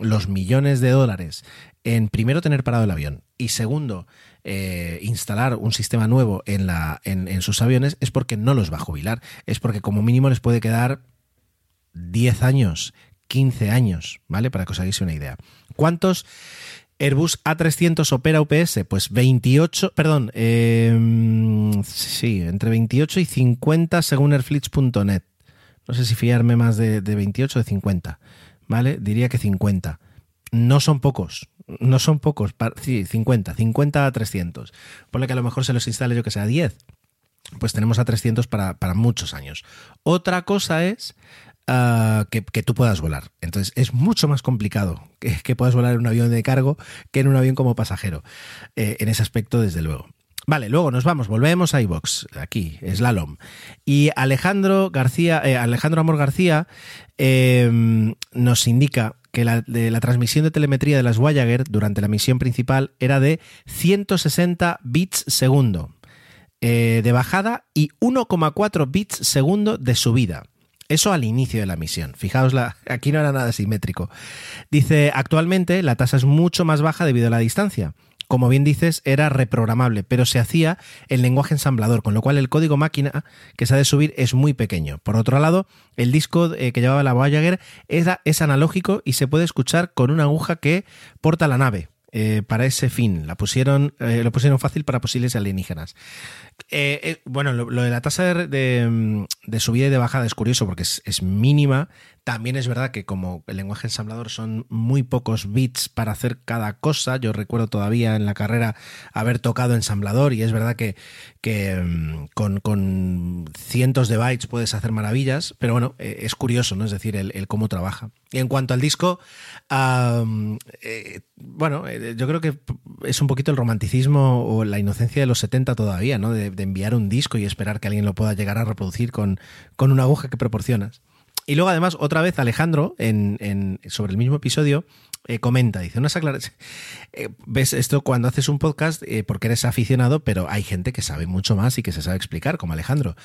los millones de dólares en primero tener parado el avión y segundo eh, instalar un sistema nuevo en, la, en, sus aviones es porque no los va a jubilar, es porque como mínimo les puede quedar 10 años, 15 años, ¿vale? Para que os hagáis una idea. ¿Cuántos Airbus A300 opera UPS? Pues 28, perdón, em, sí, entre 28 y 50 según airfleets.net. No sé si fiarme más de, de 28 o de 50, ¿vale? Diría que 50. No son pocos, no son pocos, sí, 50, 50 a 300. Ponle que a lo mejor se los instale yo que sea 10. Pues tenemos a 300 para, muchos años. Otra cosa es ah, que, tú puedas volar. Entonces es mucho más complicado que, puedas volar en un avión de cargo que en un avión como pasajero. Eh, en ese aspecto, desde luego. Vale, luego nos vamos, volvemos a iBox, aquí, Slalom. Y Alejandro García, eh, Alejandro Amor García eh, nos indica que la transmisión de telemetría de las Voyager durante la misión principal era de 160 bits segundo eh, de bajada y 1,4 bits segundo de subida. Eso al inicio de la misión. Fijaos, aquí no era nada simétrico. Dice, actualmente la tasa es mucho más baja debido a la distancia como bien dices, era reprogramable, pero se hacía en lenguaje ensamblador, con lo cual el código máquina que se ha de subir es muy pequeño. Por otro lado, el disco eh, que llevaba la Voyager es analógico y se puede escuchar con una aguja que porta la nave. Eh, para ese fin. La pusieron, eh, lo pusieron fácil para posibles alienígenas. Bueno, lo, de la tasa de, subida y de bajada es curioso porque es, mínima. También es verdad que como el lenguaje ensamblador son muy pocos bits para hacer cada cosa, yo recuerdo todavía en la carrera haber tocado ensamblador y es verdad que, mm, con, cientos de bytes puedes hacer maravillas, pero bueno, eh, es curioso, ¿no? Es decir, el, cómo trabaja. Y en cuanto al disco, eh, bueno, eh, yo creo que es un poquito el romanticismo o la inocencia de los 70 todavía, ¿no? De, enviar un disco y esperar que alguien lo pueda llegar a reproducir con, con una aguja que proporcionas. Y luego, además, otra vez Alejandro, en, sobre el mismo episodio, eh, comenta, dice, unas aclaraciones. Eh, ves esto cuando haces un podcast eh, porque eres aficionado, pero hay gente que sabe mucho más y que se sabe explicar, como Alejandro.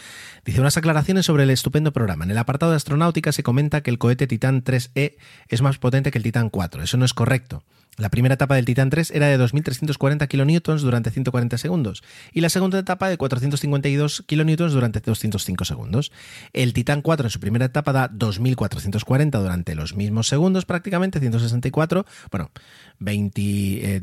Dice unas aclaraciones sobre el estupendo programa. En el apartado de astronáutica se comenta que el cohete Titán 3E es más potente que el Titán 4. Eso no es correcto. La primera etapa del Titan 3 era de 2.340 kN durante 140 segundos y la segunda etapa de 452 kN durante 205 segundos. El Titan 4 en su primera etapa da 2.440 durante los mismos segundos, prácticamente 164, bueno, 20,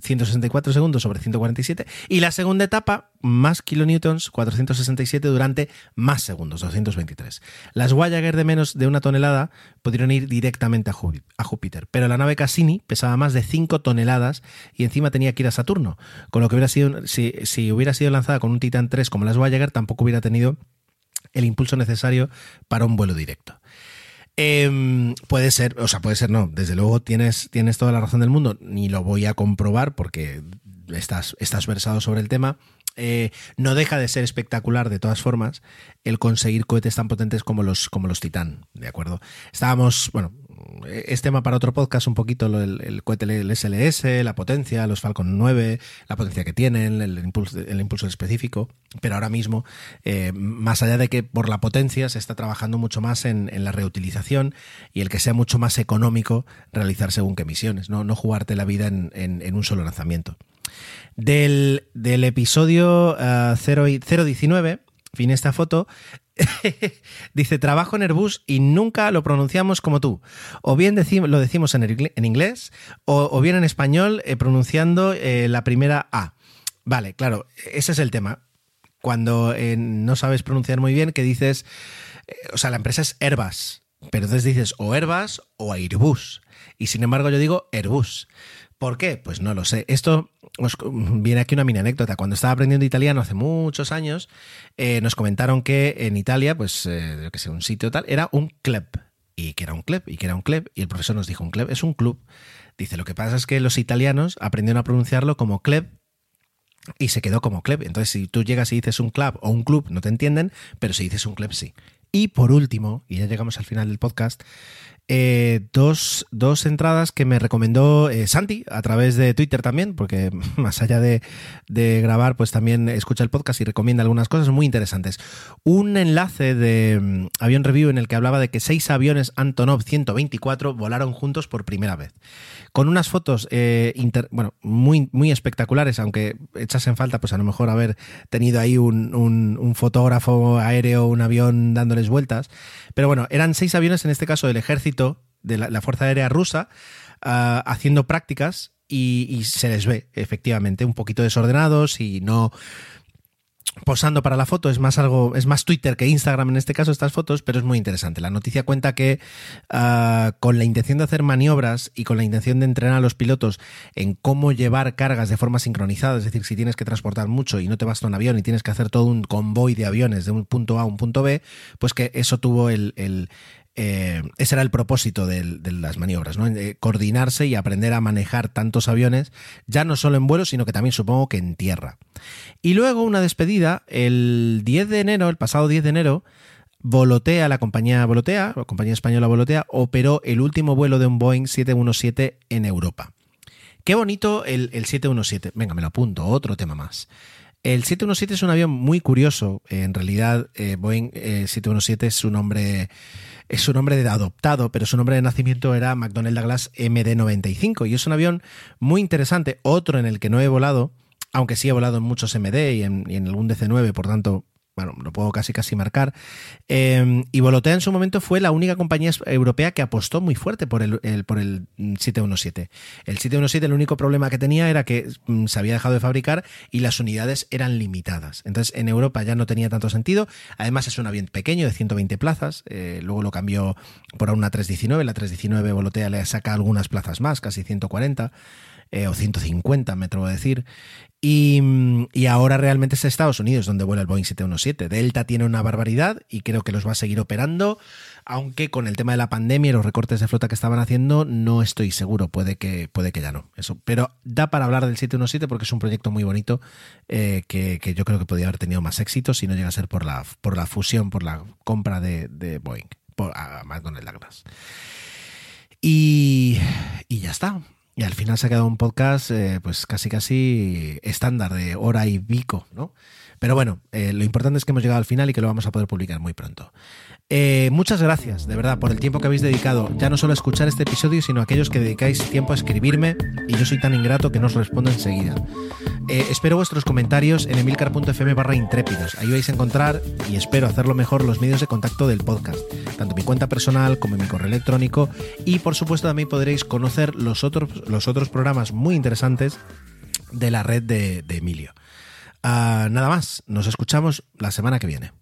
164 eh, segundos sobre 147 y la segunda etapa más kilonewtons 467 durante más segundos 223 las Voyager de menos de una tonelada pudieron ir directamente a Júpiter pero la nave Cassini pesaba más de 5 toneladas y encima tenía que ir a Saturno con lo que hubiera sido si, hubiera sido lanzada con un Titan 3 como las Voyager tampoco hubiera tenido el impulso necesario para un vuelo directo Em, puede ser, o sea, puede ser no. Desde luego tienes, tienes toda la razón del mundo. Ni lo voy a comprobar porque estás, estás versado sobre el tema. Eh, no deja de ser espectacular de todas formas el conseguir cohetes tan potentes como los, como los Titán, ¿de acuerdo? Estábamos, bueno, es tema para otro podcast un poquito el, cohete el SLS, la potencia, los Falcon 9, la potencia que tienen, el impulso, el impulso específico, pero ahora mismo, eh, más allá de que por la potencia se está trabajando mucho más en, la reutilización y el que sea mucho más económico realizar según qué misiones, no, no jugarte la vida en, un solo lanzamiento. Del, episodio 019, uh, fin esta foto, Dice, trabajo en Airbus y nunca lo pronunciamos como tú. O bien lo decimos en, inglés o, bien en español eh, pronunciando eh, la primera A. Vale, claro, ese es el tema. Cuando eh, no sabes pronunciar muy bien, que dices, o sea, la empresa es Airbus, Pero entonces dices o Airbus o Airbus. Y sin embargo yo digo Airbus. ¿Por qué? Pues no lo sé. Esto viene aquí una mini anécdota. Cuando estaba aprendiendo italiano hace muchos años, eh, nos comentaron que en Italia, pues, eh, que sé, un sitio tal, era un club. Y que era un club, y que era un club. Y el profesor nos dijo, un club es un club. Dice, lo que pasa es que los italianos aprendieron a pronunciarlo como club y se quedó como club. Entonces, si tú llegas y dices un club o un club, no te entienden, pero si dices un club, sí. Y por último, y ya llegamos al final del podcast, eh, dos, dos, entradas que me recomendó eh, Santi a través de Twitter también, porque más allá de, de, grabar, pues también escucha el podcast y recomienda algunas cosas muy interesantes. Un enlace de um, Avión Review en el que hablaba de que seis aviones Antonov 124 volaron juntos por primera vez. Con unas fotos eh, bueno, muy, muy espectaculares, aunque echas en falta, pues a lo mejor haber tenido ahí un, un, un fotógrafo aéreo, un avión dándoles vueltas. Pero bueno, eran seis aviones, en este caso del ejército, de la, Fuerza Aérea Rusa, uh, haciendo prácticas y, se les ve, efectivamente, un poquito desordenados y no posando para la foto. Es más algo es más Twitter que Instagram en este caso estas fotos pero es muy interesante. La noticia cuenta que uh, con la intención de hacer maniobras y con la intención de entrenar a los pilotos en cómo llevar cargas de forma sincronizada es decir si tienes que transportar mucho y no te basta un avión y tienes que hacer todo un convoy de aviones de un punto A a un punto B pues que eso tuvo el eh, ese era el propósito de, las maniobras, ¿no? Coordinarse y aprender a manejar tantos aviones, ya no solo en vuelo, sino que también supongo que en tierra. Y luego una despedida, el 10 de enero, el pasado 10 de enero, Volotea, la compañía Volotea, la compañía española Volotea, operó el último vuelo de un Boeing 717 en Europa. Qué bonito el, el 717. Venga, me lo apunto, otro tema más. El 717 es un avión muy curioso. En realidad, eh, Boeing eh, 717 es su nombre es su nombre de adoptado, pero su nombre de nacimiento era McDonnell Douglas MD95 y es un avión muy interesante, otro en el que no he volado, aunque sí he volado en muchos MD y en, y en algún DC9, por tanto bueno, lo puedo casi casi marcar. Eh, y Volotea en su momento fue la única compañía europea que apostó muy fuerte por el, el, por el 717. El 717, el único problema que tenía era que mm, se había dejado de fabricar y las unidades eran limitadas. Entonces en Europa ya no tenía tanto sentido. Además es un avión pequeño de 120 plazas. Eh, luego lo cambió por una 319. La 319 Volotea le saca algunas plazas más, casi 140 eh, o 150, me atrevo a decir. Y, y, ahora realmente es Estados Unidos donde vuela el Boeing 717. Delta tiene una barbaridad y creo que los va a seguir operando, aunque con el tema de la pandemia y los recortes de flota que estaban haciendo, no estoy seguro, puede que, puede que ya no. Eso. Pero da para hablar del 717 porque es un proyecto muy bonito eh, que, que, yo creo que podría haber tenido más éxito si no llega a ser por la, por la fusión, por la compra de, de Boeing, por, a McDonnell Douglas. Y, y ya está. Y al final se ha quedado un podcast, eh, pues casi casi estándar de hora y pico, ¿no? Pero bueno, eh, lo importante es que hemos llegado al final y que lo vamos a poder publicar muy pronto. Eh, muchas gracias, de verdad, por el tiempo que habéis dedicado, ya no solo a escuchar este episodio, sino a aquellos que dedicáis tiempo a escribirme y yo soy tan ingrato que no os respondo enseguida. Eh, espero vuestros comentarios en emilcar.fm barra intrépidos. Ahí vais a encontrar, y espero hacerlo mejor, los medios de contacto del podcast, tanto mi cuenta personal como mi correo electrónico, y por supuesto también podréis conocer los otros, los otros programas muy interesantes de la red de, Emilio. Uh, nada más, nos escuchamos la semana que viene.